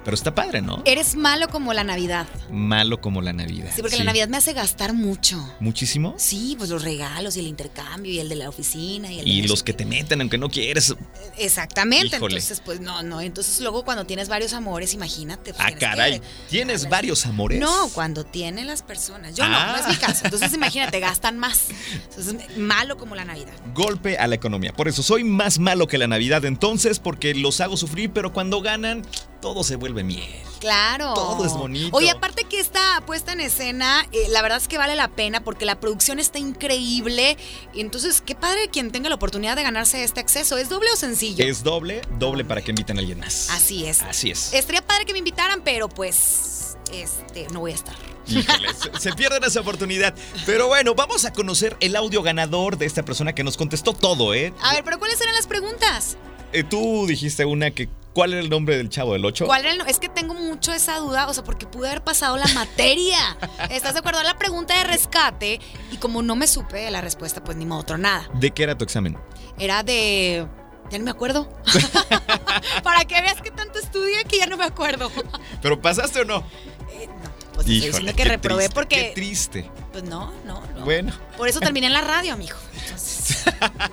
Pero está padre, ¿no? Eres malo como la Navidad. Malo como la Navidad. Sí, porque la Navidad me hace gastar mucho. ¿Muchísimo? Sí, pues los regalos y el intercambio y el de la oficina y el Y de los que te meten aunque no quieres. Exactamente. Híjole. Entonces, pues no, no. Entonces luego cuando tienes varios amores, imagínate. pues, Ah, que- caray. ¿Tienes varios amores? No, cuando tienen las personas. Yo no, Ah. no es mi caso. Entonces imagínate, gastan más. Entonces, malo como la Navidad. Golpe a la economía. Por eso soy más malo que la Navidad entonces, porque los hago sufrir, pero cuando ganan, todo se vuelve miel. Claro. Todo es bonito. Oye, aparte que esta puesta en escena, eh, la verdad es que vale la pena porque la producción está increíble. Y entonces, qué padre quien tenga la oportunidad de ganarse este acceso. ¿Es doble o sencillo? Es doble, doble para que inviten a alguien más. Así es. Así es. Estaría padre que me invitaran, pero pues, este, no voy a estar. Híjole, se, se pierden esa oportunidad. Pero bueno, vamos a conocer el audio ganador de esta persona que nos contestó todo, ¿eh? A ver, pero ¿cuáles eran las preguntas? Eh, Tú dijiste una que. ¿Cuál era el nombre del chavo del 8? ¿Cuál era el no- Es que tengo mucho esa duda, o sea, porque pude haber pasado la materia. ¿Estás de acuerdo? Era la pregunta de rescate y como no me supe la respuesta, pues ni modo, otro nada. ¿De qué era tu examen? Era de... Ya no me acuerdo. Para que veas que tanto estudié que ya no me acuerdo. ¿Pero pasaste o no? Pues estoy diciendo que qué reprobé triste, porque... Qué triste. Pues no, no, no. Bueno. Por eso terminé en la radio, amigo. Entonces,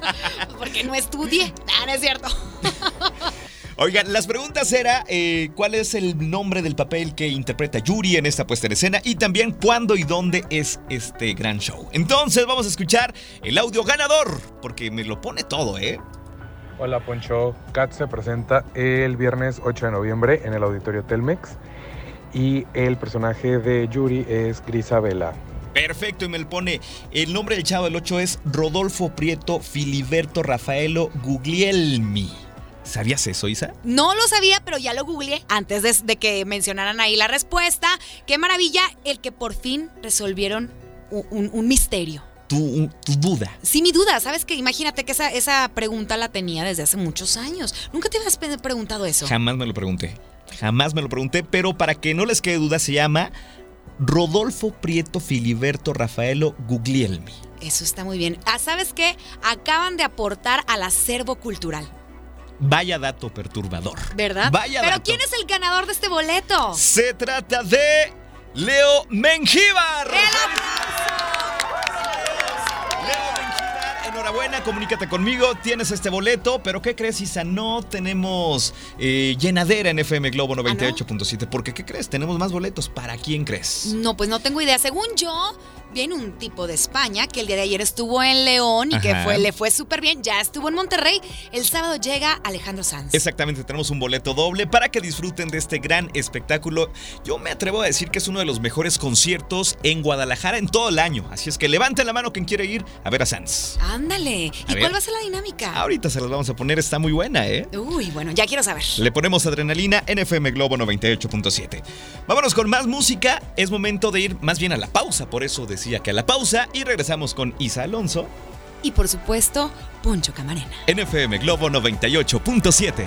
porque no estudié. Ah, no es cierto. Oigan, las preguntas era eh, cuál es el nombre del papel que interpreta Yuri en esta puesta en escena y también cuándo y dónde es este gran show. Entonces vamos a escuchar el audio ganador, porque me lo pone todo, ¿eh? Hola Poncho, Cat se presenta el viernes 8 de noviembre en el auditorio Telmex y el personaje de Yuri es Grisabela. Perfecto, y me lo pone, el nombre del chavo del 8 es Rodolfo Prieto Filiberto Rafaelo Guglielmi. ¿Sabías eso, Isa? No lo sabía, pero ya lo googleé antes de, de que mencionaran ahí la respuesta. Qué maravilla el que por fin resolvieron un, un- un misterio. Tu, tu duda. Sí, mi duda, ¿sabes que Imagínate que esa, esa pregunta la tenía desde hace muchos años. ¿Nunca te habías preguntado eso? Jamás me lo pregunté. Jamás me lo pregunté, pero para que no les quede duda, se llama Rodolfo Prieto Filiberto Rafaelo Guglielmi. Eso está muy bien. Ah, ¿sabes qué? Acaban de aportar al acervo cultural, Vaya dato perturbador. ¿verdad? Vaya Pero dato. ¿quién es el ganador de este boleto? Se trata de Leo Mengíbar. Leo Mengíbar, enhorabuena, comunícate conmigo, tienes este boleto, pero ¿qué crees, Isa? No tenemos eh, llenadera en FM Globo 98.7, porque ¿qué crees? Tenemos más boletos. ¿Para quién crees? No, pues no tengo idea. Según yo, viene un tipo de España que el día de ayer estuvo en León y que fue, le fue súper bien. Ya estuvo en Monterrey. El sábado llega Alejandro Sanz. Exactamente, tenemos un boleto doble para que disfruten de este gran espectáculo. Yo me atrevo a decir que es uno de los mejores conciertos en Guadalajara en todo el año. Así es que levanten la mano quien quiere ir a ver a Sanz. Ándale. ¿Y cuál va a ser la dinámica? Ahorita se las vamos a poner, está muy buena, ¿eh? Uy, bueno, ya quiero saber. Le ponemos adrenalina en FM Globo 98.7. Vámonos con más música. Es momento de ir más bien a la pausa. Por eso decía que a la pausa. Y regresamos con Isa Alonso Y por supuesto, Poncho Camarena. en FM Globo 98.7.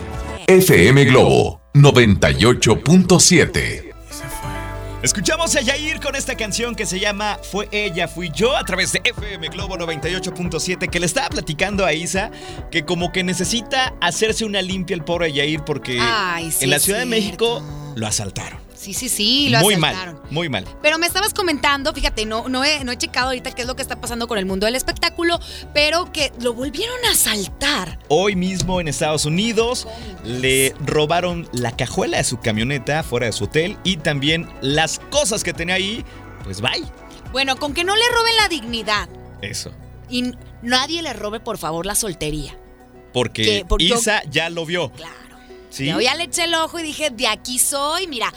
FM Globo 98.7. Escuchamos a Yair con esta canción que se llama Fue ella, fui yo a través de FM Globo 98.7 que le estaba platicando a Isa que como que necesita hacerse una limpia el pobre Yair porque Ay, sí en la Ciudad de México lo asaltaron. Sí, sí, sí, lo muy asaltaron. mal, muy mal. Pero me estabas comentando, fíjate, no, no, he, no he checado ahorita qué es lo que está pasando con el mundo del espectáculo, pero que lo volvieron a asaltar. Hoy mismo en Estados Unidos le robaron la cajuela de su camioneta fuera de su hotel y también las cosas que tenía ahí, pues bye. Bueno, con que no le roben la dignidad Eso. y nadie le robe, por favor, la soltería. Porque Que- porque yo- Isa ya lo vio. Claro. ¿sí? Yo ya le eché el ojo y dije, de aquí soy, mira.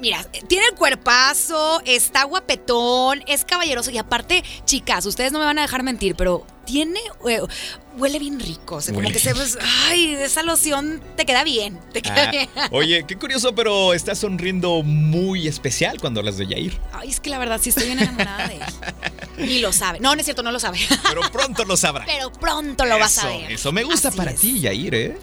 Mira, tiene el cuerpazo, está guapetón, es caballeroso y aparte, chicas, ustedes no me van a dejar mentir, pero tiene eh, huele bien rico, o sea, como que se pues, ay, esa loción te queda bien, te queda Ah, bien. oye, qué curioso, pero estás sonriendo muy especial cuando hablas de Yair. Ay, es que la verdad sí estoy bien enamorada de él. Y lo sabe. No, no es cierto, no lo sabe. Pero pronto lo sabrá. Pero pronto lo vas a Eso, ver. Eso me gusta Así para es. ti, Yair, ¿eh?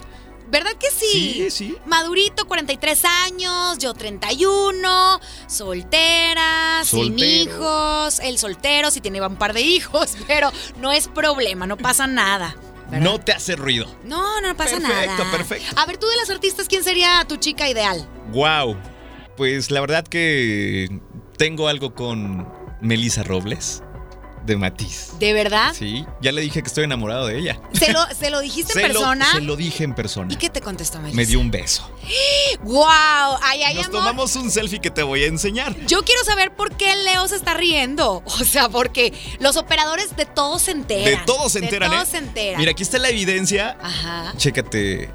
¿Verdad que sí? Sí, sí. Madurito, 43 años, yo 31, soltera, sin hijos, el soltero sí tiene un par de hijos, pero no es problema, no pasa nada. ¿verdad? No te hace ruido. No, no pasa Perfecto, nada. perfecto. A ver, tú de las artistas, ¿quién sería tu chica ideal? Wow. Pues la verdad que tengo algo con Melissa Robles de Matiz. ¿De verdad? Sí, ya le dije que estoy enamorado de ella. ¿Se lo, se lo dijiste Se en lo- persona? se lo dije en persona. ¿Y qué te contestó, Melissa? Me dio un beso. ¡Wow! Ay, ay, Nos amor. tomamos un selfie que te voy a enseñar. Yo quiero saber por qué Leo se está riendo. O sea, porque los operadores de todo se enteran. De todo se enteran, De ¿eh? todo se enteran. Mira, aquí está la evidencia. Ajá. Chécate.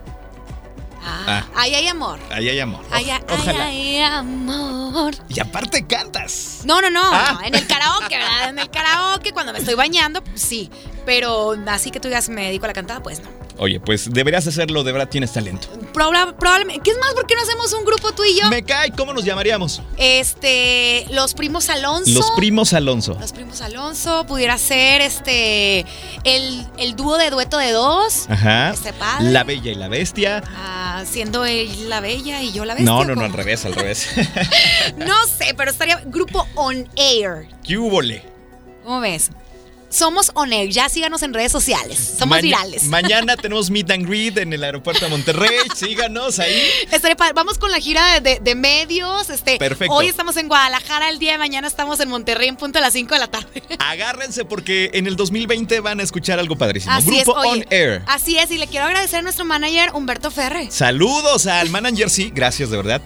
Ah, Ah. Ahí hay amor. Ahí hay amor. Ay, ay, ay, Ojalá. ay, amor. Y aparte cantas. No, no, no. Ah. En el karaoke, ¿verdad? En el karaoke, cuando me estoy bañando, sí. Pero así que tú digas, me dedico a la cantada, pues no. Oye, pues deberías hacerlo, de verdad tienes talento. Proba- probablemente. ¿Qué es más? ¿Por qué no hacemos un grupo tú y yo? Me cae, ¿cómo nos llamaríamos? Este, los primos Alonso. Los primos Alonso. Los primos Alonso. Pudiera ser este. El, el dúo de dueto de dos. Ajá. Este padre. La Bella y la Bestia. Ah, siendo él la bella y yo la bestia. No, no, no, al revés, al revés. No sé, pero estaría grupo on air. ¿Qué húbole? ¿Cómo ves? Somos on air. Ya síganos en redes sociales. Somos virales. Mañana tenemos meet and greet en el aeropuerto de Monterrey. Síganos ahí. Padre. Vamos con la gira de, medios. Este, Perfecto. Hoy estamos en Guadalajara, el día de mañana estamos en Monterrey en punto a las 5 de la tarde. Agárrense porque en el 2020 van a escuchar algo padrísimo. Así es, Grupo oye, On Air. Así es, y le quiero agradecer a nuestro manager Humberto Ferre. Saludos al manager, sí, gracias de verdad.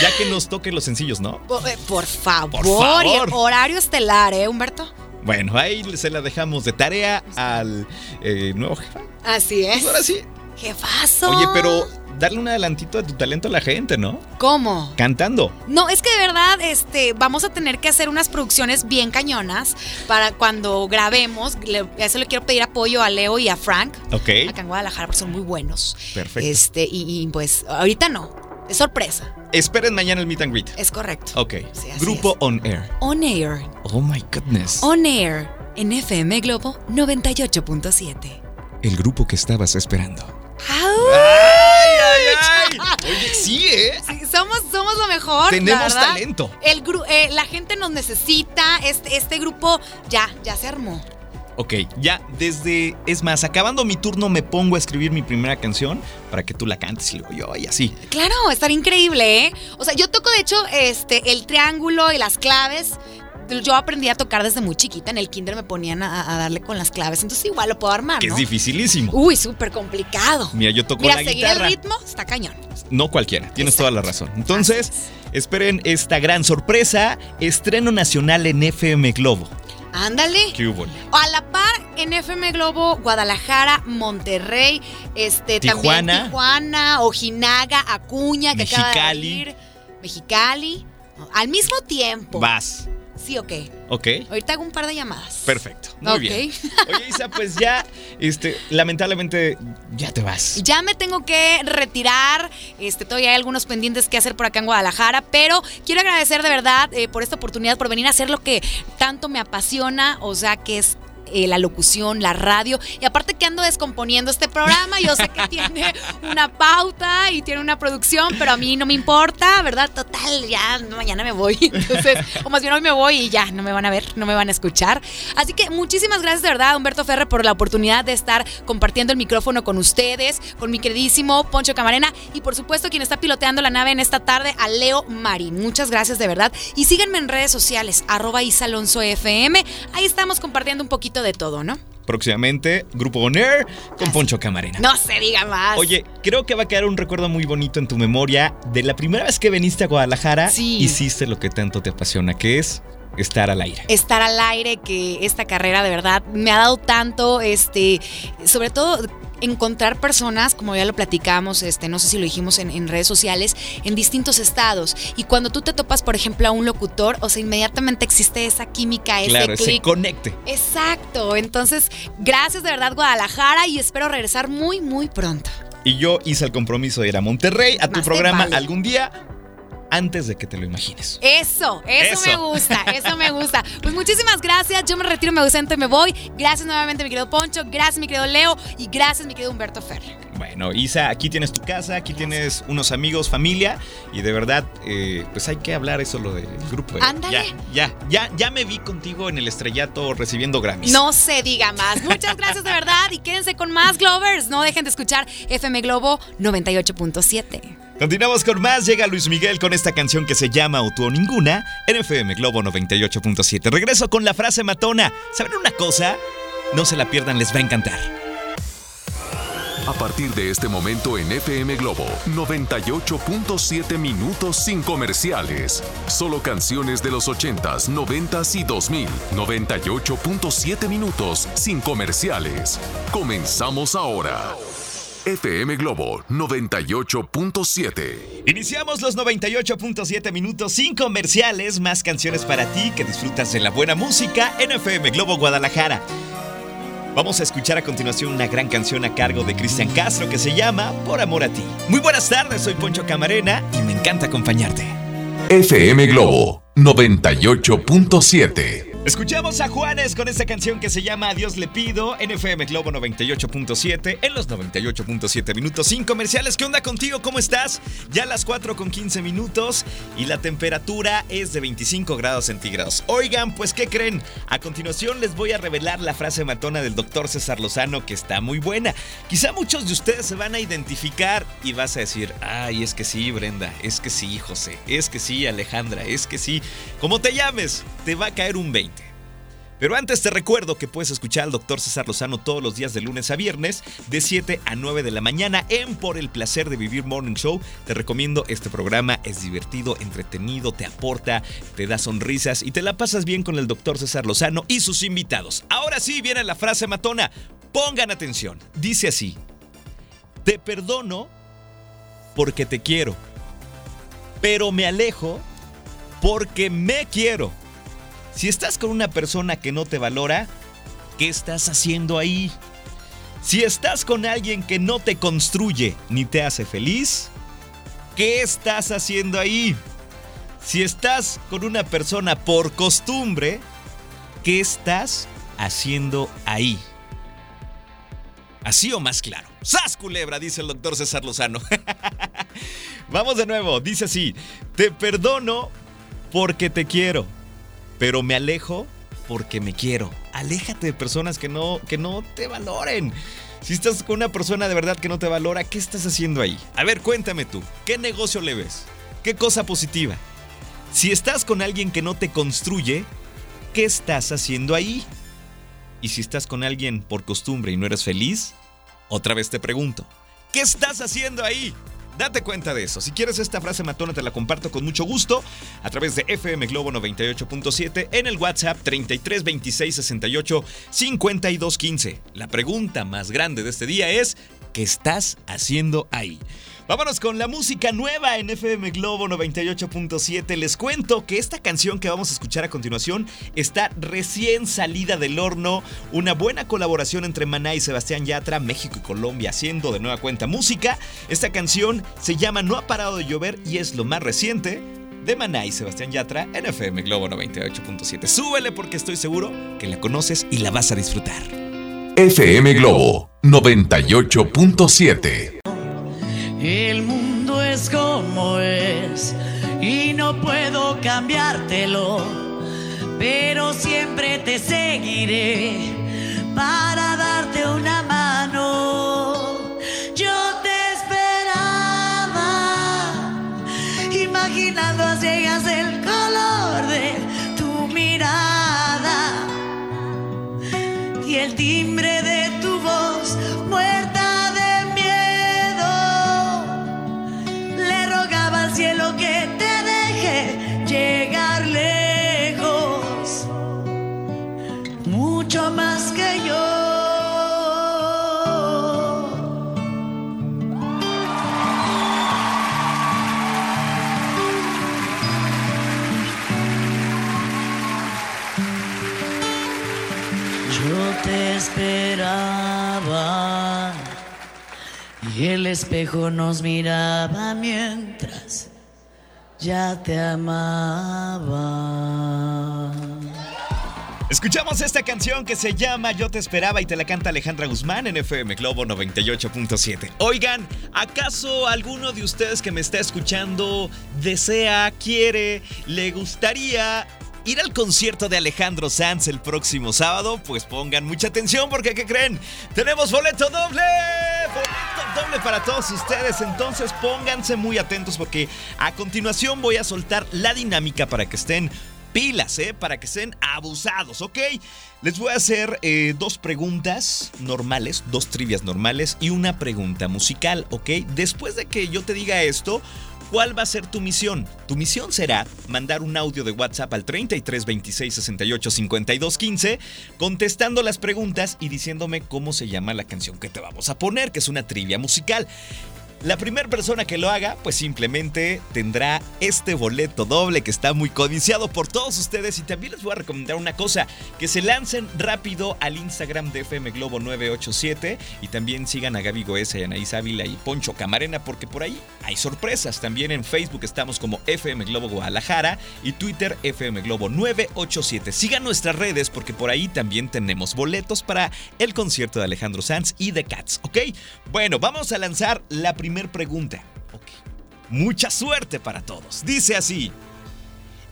Ya que nos toquen los sencillos, ¿no? Por, eh, por favor, Por favor. y el horario estelar, ¿eh, Humberto? Bueno, ahí se la dejamos de tarea al eh, nuevo jefe. Así es. Pues ahora sí. Jefazo. Oye, pero darle un adelantito de tu talento a la gente, ¿no? ¿Cómo? Cantando. No, es que de verdad, este, vamos a tener que hacer unas producciones bien cañonas para cuando grabemos. Le- eso le quiero pedir apoyo a Leo y a Frank, Ok. acá en Guadalajara, porque son muy buenos. Perfecto. Este, y, y, pues ahorita no. Es sorpresa. Esperen mañana el meet and greet. Es correcto. Ok. Sí, Grupo es. On Air. On Air. Oh my goodness. On Air. En FM Globo 98.7. El grupo que estabas esperando. ¡Ay, ay, ay! Oye, sí, ¿eh? Sí, somos, somos lo mejor. Tenemos verdad. talento. El eh, la gente nos necesita. Este, este grupo ya, ya se armó. Ok, ya desde. Es más, acabando mi turno me pongo a escribir mi primera canción para que tú la cantes y luego yo y así. Claro, estaría increíble, ¿eh? O sea, yo toco de hecho este el triángulo y las claves. Yo aprendí a tocar desde muy chiquita. En el kinder me ponían a, a darle con las claves. Entonces igual lo puedo armar, Que ¿no? es dificilísimo. Uy, súper complicado. Mira, yo toco Mira, la seguir guitarra. el ritmo está cañón. No cualquiera, tienes Exacto. toda la razón. Entonces, esperen esta gran sorpresa: estreno nacional en FM Globo. Ándale. ¿Qué hubo? A la par en FM Globo, Guadalajara, Monterrey, este Tijuana. también Tijuana, Ojinaga, Acuña, que acaba de Mexicali. abrir, Mexicali. Al mismo tiempo. Vas. Sí, ok. ¿Ok? Ahorita hago un par de llamadas. Perfecto. Muy bien. Oye, Isa, pues ya, este, lamentablemente, ya te vas. Ya me tengo que retirar. Este, todavía hay algunos pendientes que hacer por acá en Guadalajara, pero quiero agradecer de verdad eh, por esta oportunidad, por venir a hacer lo que tanto me apasiona, o sea, que es eh, la locución, la radio. Y aparte que ando descomponiendo este programa, yo sé que tiene una pauta y tiene una producción, pero a mí no me importa, ¿verdad? Total, ya mañana me voy. Entonces, o más bien hoy me voy y ya, no me van a ver, no me van a escuchar. Así que muchísimas gracias de verdad, Humberto Ferre, por la oportunidad de estar compartiendo el micrófono con ustedes, con mi queridísimo Poncho Camarena y por supuesto quien está piloteando la nave en esta tarde, a Leo Marín. Muchas gracias de verdad. Y síganme en redes sociales, arroba Isa Alonso FM. Ahí estamos compartiendo un poquito de todo, ¿no? Próximamente, Grupo On Air con Poncho Camarena. No se diga más. Oye, creo que va a quedar un recuerdo muy bonito en tu memoria de la primera vez que viniste a Guadalajara. Sí. Hiciste lo que tanto te apasiona, que es estar al aire. estar al aire, que esta carrera de verdad me ha dado tanto, este, sobre todo encontrar personas, como ya lo platicamos, este, no sé si lo dijimos en, en, redes sociales, en distintos estados. Y cuando tú te topas, por ejemplo, a un locutor, o sea, inmediatamente existe esa química, ese claro, clic. ese conecte. Exacto. Entonces, gracias de verdad, Guadalajara, y espero regresar muy, muy pronto. Y yo hice el compromiso de ir a Monterrey, a tu Más programa vale. algún día, antes de que te lo imagines. Eso, eso, Eso. me gusta, eso me gusta. Pues muchísimas gracias, yo me retiro, me ausento y me voy. Gracias nuevamente, mi querido Poncho, gracias, mi querido Leo, y gracias, mi querido Humberto Fer. Bueno, Isa, aquí tienes tu casa, aquí tienes unos amigos, familia, y de verdad, eh, pues hay que hablar eso lo del grupo. ¿eh? Ándale. Ya, ya, ya, ya me vi contigo en el estrellato recibiendo Grammys. No se diga más. Muchas gracias de verdad y quédense con más Glovers. No dejen de escuchar FM Globo 98.7. Continuamos con más. Llega Luis Miguel con esta canción que se llama O tú o ninguna en FM Globo 98.7. Regreso con la frase matona. ¿Saben una cosa? No se la pierdan, les va a encantar. A partir de este momento en FM Globo, 98.7 minutos sin comerciales. Solo canciones de los 80s, 90s y 2000. 98.7 minutos sin comerciales. Comenzamos ahora. FM Globo 98.7. Iniciamos los 98.7 minutos sin comerciales, más canciones para ti que disfrutas de la buena música en FM Globo Guadalajara. Vamos a escuchar a continuación una gran canción a cargo de Cristian Castro que se llama Por Amor a ti. Muy buenas tardes, soy Poncho Camarena y me encanta acompañarte. FM Globo 98.7. Escuchamos a Juanes con esta canción que se llama Adiós le pido en FM Globo 98.7 en los 98.7 minutos sin comerciales. ¿Qué onda contigo? ¿Cómo estás? Ya las 4 con 15 minutos y la temperatura es de 25 grados centígrados. Oigan, pues ¿qué creen? A continuación les voy a revelar la frase matona del doctor César Lozano que está muy buena. Quizá muchos de ustedes se van a identificar y vas a decir, ay, es que sí, Brenda, es que sí, José, es que sí, Alejandra, es que sí. Como te llames, te va a caer un 20. Pero antes te recuerdo que puedes escuchar al Dr. César Lozano todos los días de lunes a viernes de 7 a 9 de la mañana en Por el Placer de Vivir Morning Show. Te recomiendo este programa, es divertido, entretenido, te aporta, te da sonrisas y te la pasas bien con el Dr. César Lozano y sus invitados. Ahora sí viene la frase matona. Pongan atención. Dice así. Te perdono porque te quiero, pero me alejo porque me quiero. Si estás con una persona que no te valora, ¿qué estás haciendo ahí? Si estás con alguien que no te construye ni te hace feliz, ¿qué estás haciendo ahí? Si estás con una persona por costumbre, ¿qué estás haciendo ahí? Así o más claro. ¡Sas culebra! Dice el doctor César Lozano. Vamos de nuevo. Dice así. Te perdono porque te quiero pero me alejo porque me quiero. Aléjate de personas que no, que no te valoren. Si estás con una persona de verdad que no te valora, ¿qué estás haciendo ahí? A ver, cuéntame tú, ¿qué negocio le ves? ¿Qué cosa positiva? Si estás con alguien que no te construye, ¿qué estás haciendo ahí? Y si estás con alguien por costumbre y no eres feliz, otra vez te pregunto, ¿qué estás haciendo ahí? Date cuenta de eso. Si quieres esta frase matona, te la comparto con mucho gusto a través de FM Globo 98.7 en el WhatsApp 33 26 68 52 15. La pregunta más grande de este día es: ¿qué estás haciendo ahí? Vámonos con la música nueva en FM Globo 98.7. Les cuento que esta canción que vamos a escuchar a continuación está recién salida del horno. Una buena colaboración entre Maná y Sebastián Yatra, México y Colombia, haciendo de nueva cuenta música. Esta canción se llama No ha parado de llover y es lo más reciente de Maná y Sebastián Yatra en FM Globo 98.7. Súbele porque estoy seguro que la conoces y la vas a disfrutar. FM Globo 98.7. El mundo es como es y no puedo cambiártelo, pero siempre te seguiré para darte una mano. Yo te esperaba, imaginando a ciegas el color de tu mirada y el timbre te esperaba y el espejo nos miraba mientras ya te amaba. Escuchamos esta canción que se llama Yo te esperaba y te la canta Alejandra Guzmán en FM Globo 98.7. Oigan, ¿acaso alguno de ustedes que me está escuchando desea, quiere, le gustaría ir al concierto de Alejandro Sanz el próximo sábado? Pues pongan mucha atención porque ¿qué creen? Tenemos boleto doble. Boleto doble para todos ustedes. Entonces pónganse muy atentos porque a continuación voy a soltar la dinámica para que estén pilas, ¿eh? Para que estén abusados, ¿ok? Les voy a hacer eh, dos preguntas normales, dos trivias normales y una pregunta musical, ¿ok? Después de que yo te diga esto, ¿Cuál va a ser tu misión? Tu misión será mandar un audio de WhatsApp al 33 26 68 52 15 contestando las preguntas y diciéndome cómo se llama la canción que te vamos a poner, que es una trivia musical. La primera persona que lo haga, pues simplemente tendrá este boleto doble que está muy codiciado por todos ustedes. Y también les voy a recomendar una cosa: que se lancen rápido al Instagram de FM Globo 987 y también sigan a Gaby Goesa y Anaís Ávila y Poncho Camarena, porque por ahí hay sorpresas. También en Facebook estamos como FM Globo Guadalajara y Twitter FM Globo 987. Sigan nuestras redes porque por ahí también tenemos boletos para el concierto de Alejandro Sanz y The Cats, ¿ok? Bueno, vamos a lanzar la primera pregunta. Ok. Mucha suerte para todos. Dice así.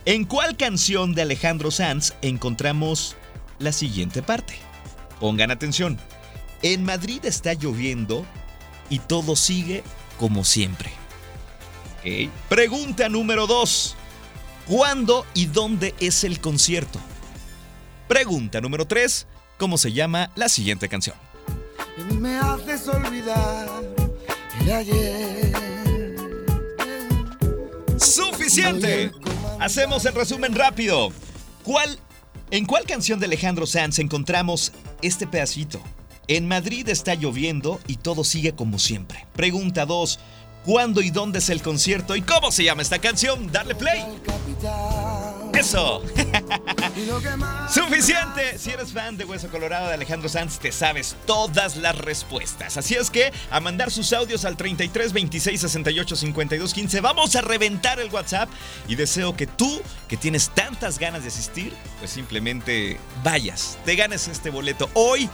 ¿En cuál canción de Alejandro Sanz encontramos la siguiente parte? Pongan atención. En Madrid está lloviendo y todo sigue como siempre. Pregunta número 2. ¿Cuándo y dónde es el concierto? Pregunta número 3. ¿Cómo se llama la siguiente canción? Me haces olvidar ayer. ¡Suficiente! Hacemos el resumen rápido. ¿Cuál, ¿En cuál canción de Alejandro Sanz encontramos este pedacito? En Madrid está lloviendo y todo sigue como siempre. Pregunta 2. ¿Cuándo y dónde es el concierto y cómo se llama esta canción? Darle play. Eso. Suficiente. Si eres fan de Hueso Colorado de Alejandro Sanz, te sabes todas las respuestas. Así es que a mandar sus audios al 33 26 68 52 15. Vamos a reventar el WhatsApp y deseo que tú, que tienes tantas ganas de asistir, pues simplemente vayas, te ganes este boleto hoy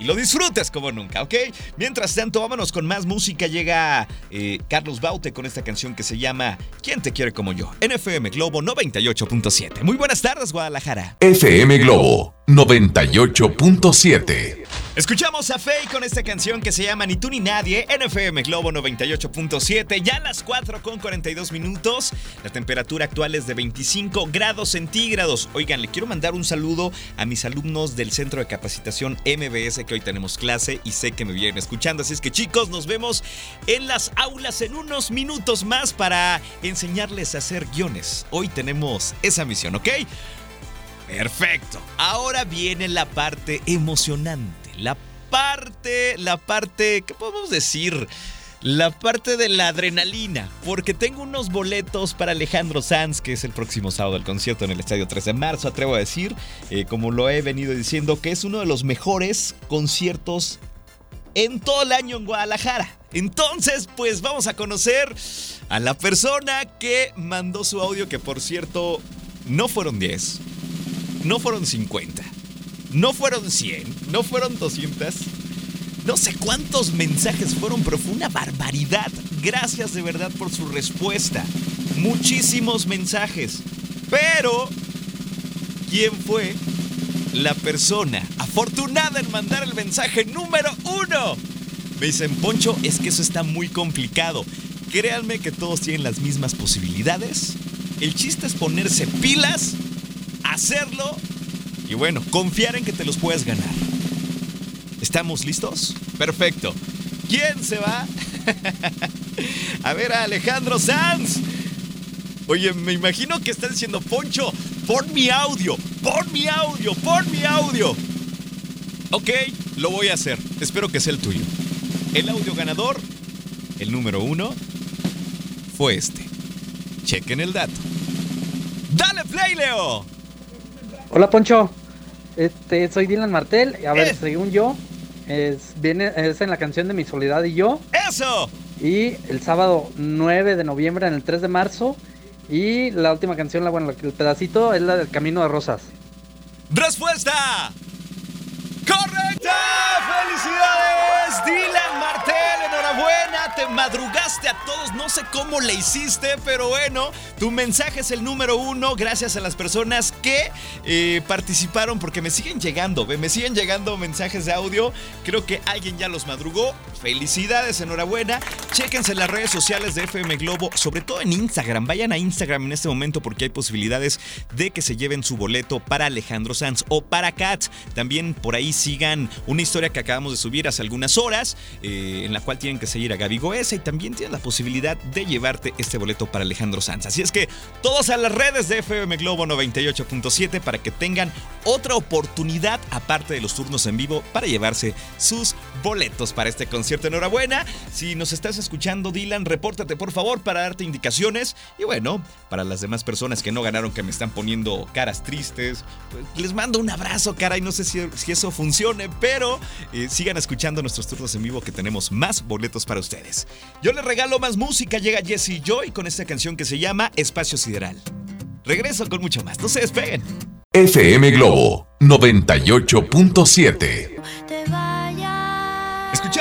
y lo disfrutes como nunca, ¿ok? Mientras tanto, vámonos con más música. Llega eh, Carlos Baute con esta canción que se llama ¿Quién te quiere como yo? NFM Globo 98.7. Muy buenas tardes, Guadalajara. FM Globo 98.7. Escuchamos a Faye con esta canción que se llama Ni tú ni nadie, NFM Globo 98.7, ya a las 4 con 42 minutos. La temperatura actual es de 25 grados centígrados. Oigan, le quiero mandar un saludo a mis alumnos del Centro de Capacitación MBS que hoy tenemos clase y sé que me vienen escuchando. Así es que chicos, nos vemos en las aulas en unos minutos más para enseñarles a hacer guiones. Hoy tenemos esa misión, ¿ok? Perfecto. Ahora viene la parte emocionante. La parte, la parte, ¿qué podemos decir? La parte de la adrenalina, porque tengo unos boletos para Alejandro Sanz, que es el próximo sábado del concierto en el Estadio 3 de marzo, atrevo a decir, eh, como lo he venido diciendo, que es uno de los mejores conciertos en todo el año en Guadalajara. Entonces, pues vamos a conocer a la persona que mandó su audio, que por cierto, no fueron 10, no fueron 50, no fueron 100, no fueron 200. No sé cuántos mensajes fueron, pero fue una barbaridad. Gracias de verdad por su respuesta. Muchísimos mensajes. Pero, ¿quién fue la persona afortunada en mandar el mensaje número uno? Me dicen, Poncho, es que eso está muy complicado. Créanme que todos tienen las mismas posibilidades. El chiste es ponerse pilas, hacerlo y bueno, confiar en que te los puedes ganar. ¿Estamos listos? Perfecto. ¿Quién se va? a ver a Alejandro Sanz. Oye, me imagino que está diciendo, Poncho, pon mi audio, pon mi audio, pon mi audio. Ok, lo voy a hacer. Espero que sea el tuyo. El audio ganador, el número uno, fue este. Chequen el dato. ¡Dale play, Leo! Hola Poncho, Este, soy Dylan Martel. A ver, Eh. según yo, es, viene, es en la canción de Mi Soledad y yo. ¡Eso! Y el sábado 9 de noviembre en el 3 de marzo. Y la última canción, la, bueno, el pedacito, es la del Camino de Rosas. ¡Respuesta! Te madrugaste a todos. No sé cómo le hiciste, pero bueno, tu mensaje es el número uno. Gracias a las personas que eh, participaron, porque me siguen llegando, me siguen llegando mensajes de audio. Creo que alguien ya los madrugó. Felicidades, enhorabuena. Chéquense las redes sociales de FM Globo, sobre todo en Instagram. Vayan a Instagram en este momento porque hay posibilidades de que se lleven su boleto para Alejandro Sanz o para Kat. También por ahí sigan una historia que acabamos de subir hace algunas horas, eh, en la cual tienen que seguir a Gaby Y también tienen la posibilidad de llevarte este boleto para Alejandro Sanz. Así es que todos a las redes de FM Globo 98.7 para que tengan otra oportunidad, aparte de los turnos en vivo, para llevarse sus boletos para este concierto. Enhorabuena. Si nos estás escuchando, Dylan, repórtate por favor para darte indicaciones. Y bueno, para las demás personas que no ganaron, que me están poniendo caras tristes, les mando un abrazo, cara. Y no sé si, si eso funcione, pero eh, sigan escuchando nuestros turnos en vivo que tenemos más boletos para ustedes. Yo les regalo más música. Llega Jesse Joy con esta canción que se llama Espacio Sideral. Regreso con mucho más. No se despeguen. FM Globo 98.7.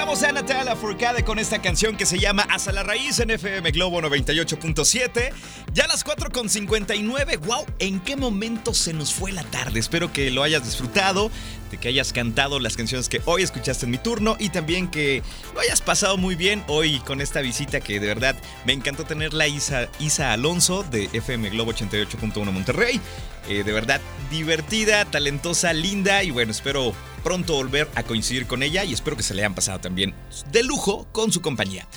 Escuchamos a Natalia Furcade con esta canción que se llama Hasta la Raíz en FM Globo 98.7. Ya a las 4.59. ¡Wow! ¿En qué momento se nos fue la tarde? Espero que lo hayas disfrutado, de que hayas cantado las canciones que hoy escuchaste en mi turno y también que lo hayas pasado muy bien hoy con esta visita que de verdad me encantó tenerla Isa, Isa Alonso de FM Globo 88.1 Monterrey. Eh, de verdad divertida, talentosa, linda y bueno, espero pronto volver a coincidir con ella y espero que se le hayan pasado de lujo con su compañía.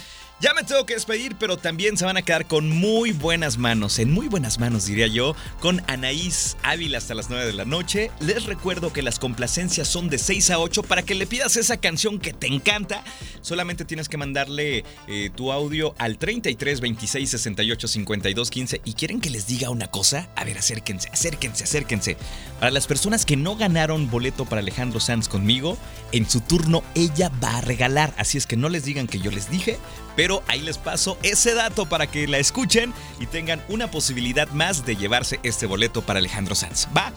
Ya me tengo que despedir, pero también se van a quedar con muy buenas manos, en muy buenas manos diría yo, con Anaís Ávila hasta las 9 de la noche. Les recuerdo que las complacencias son de 6 a 8 para que le pidas esa canción que te encanta. Solamente tienes que mandarle eh, tu audio al 33 26 68 52 15 y quieren que les diga una cosa. A ver, acérquense, acérquense, acérquense. Para las personas que no ganaron boleto para Alejandro Sanz conmigo, en su turno ella va a regalar, así es que no les digan que yo les dije, pero ahí les paso ese dato para que la escuchen y tengan una posibilidad más de llevarse este boleto para Alejandro Sanz. Va.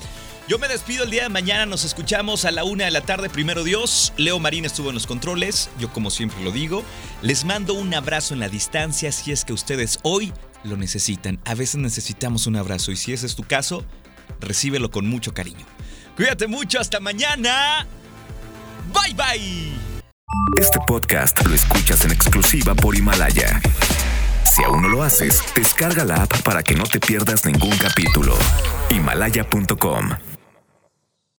Yo me despido el día de mañana, nos escuchamos a la una de la tarde, primero Dios. Leo Marín estuvo en los controles, yo como siempre lo digo. Les mando un abrazo en la distancia si es que ustedes hoy lo necesitan. A veces necesitamos un abrazo y si ese es tu caso, recíbelo con mucho cariño. Cuídate mucho, hasta mañana. Bye bye. Este podcast lo escuchas en exclusiva por Himalaya. Si aún no lo haces, descarga la app para que no te pierdas ningún capítulo. Himalaya.com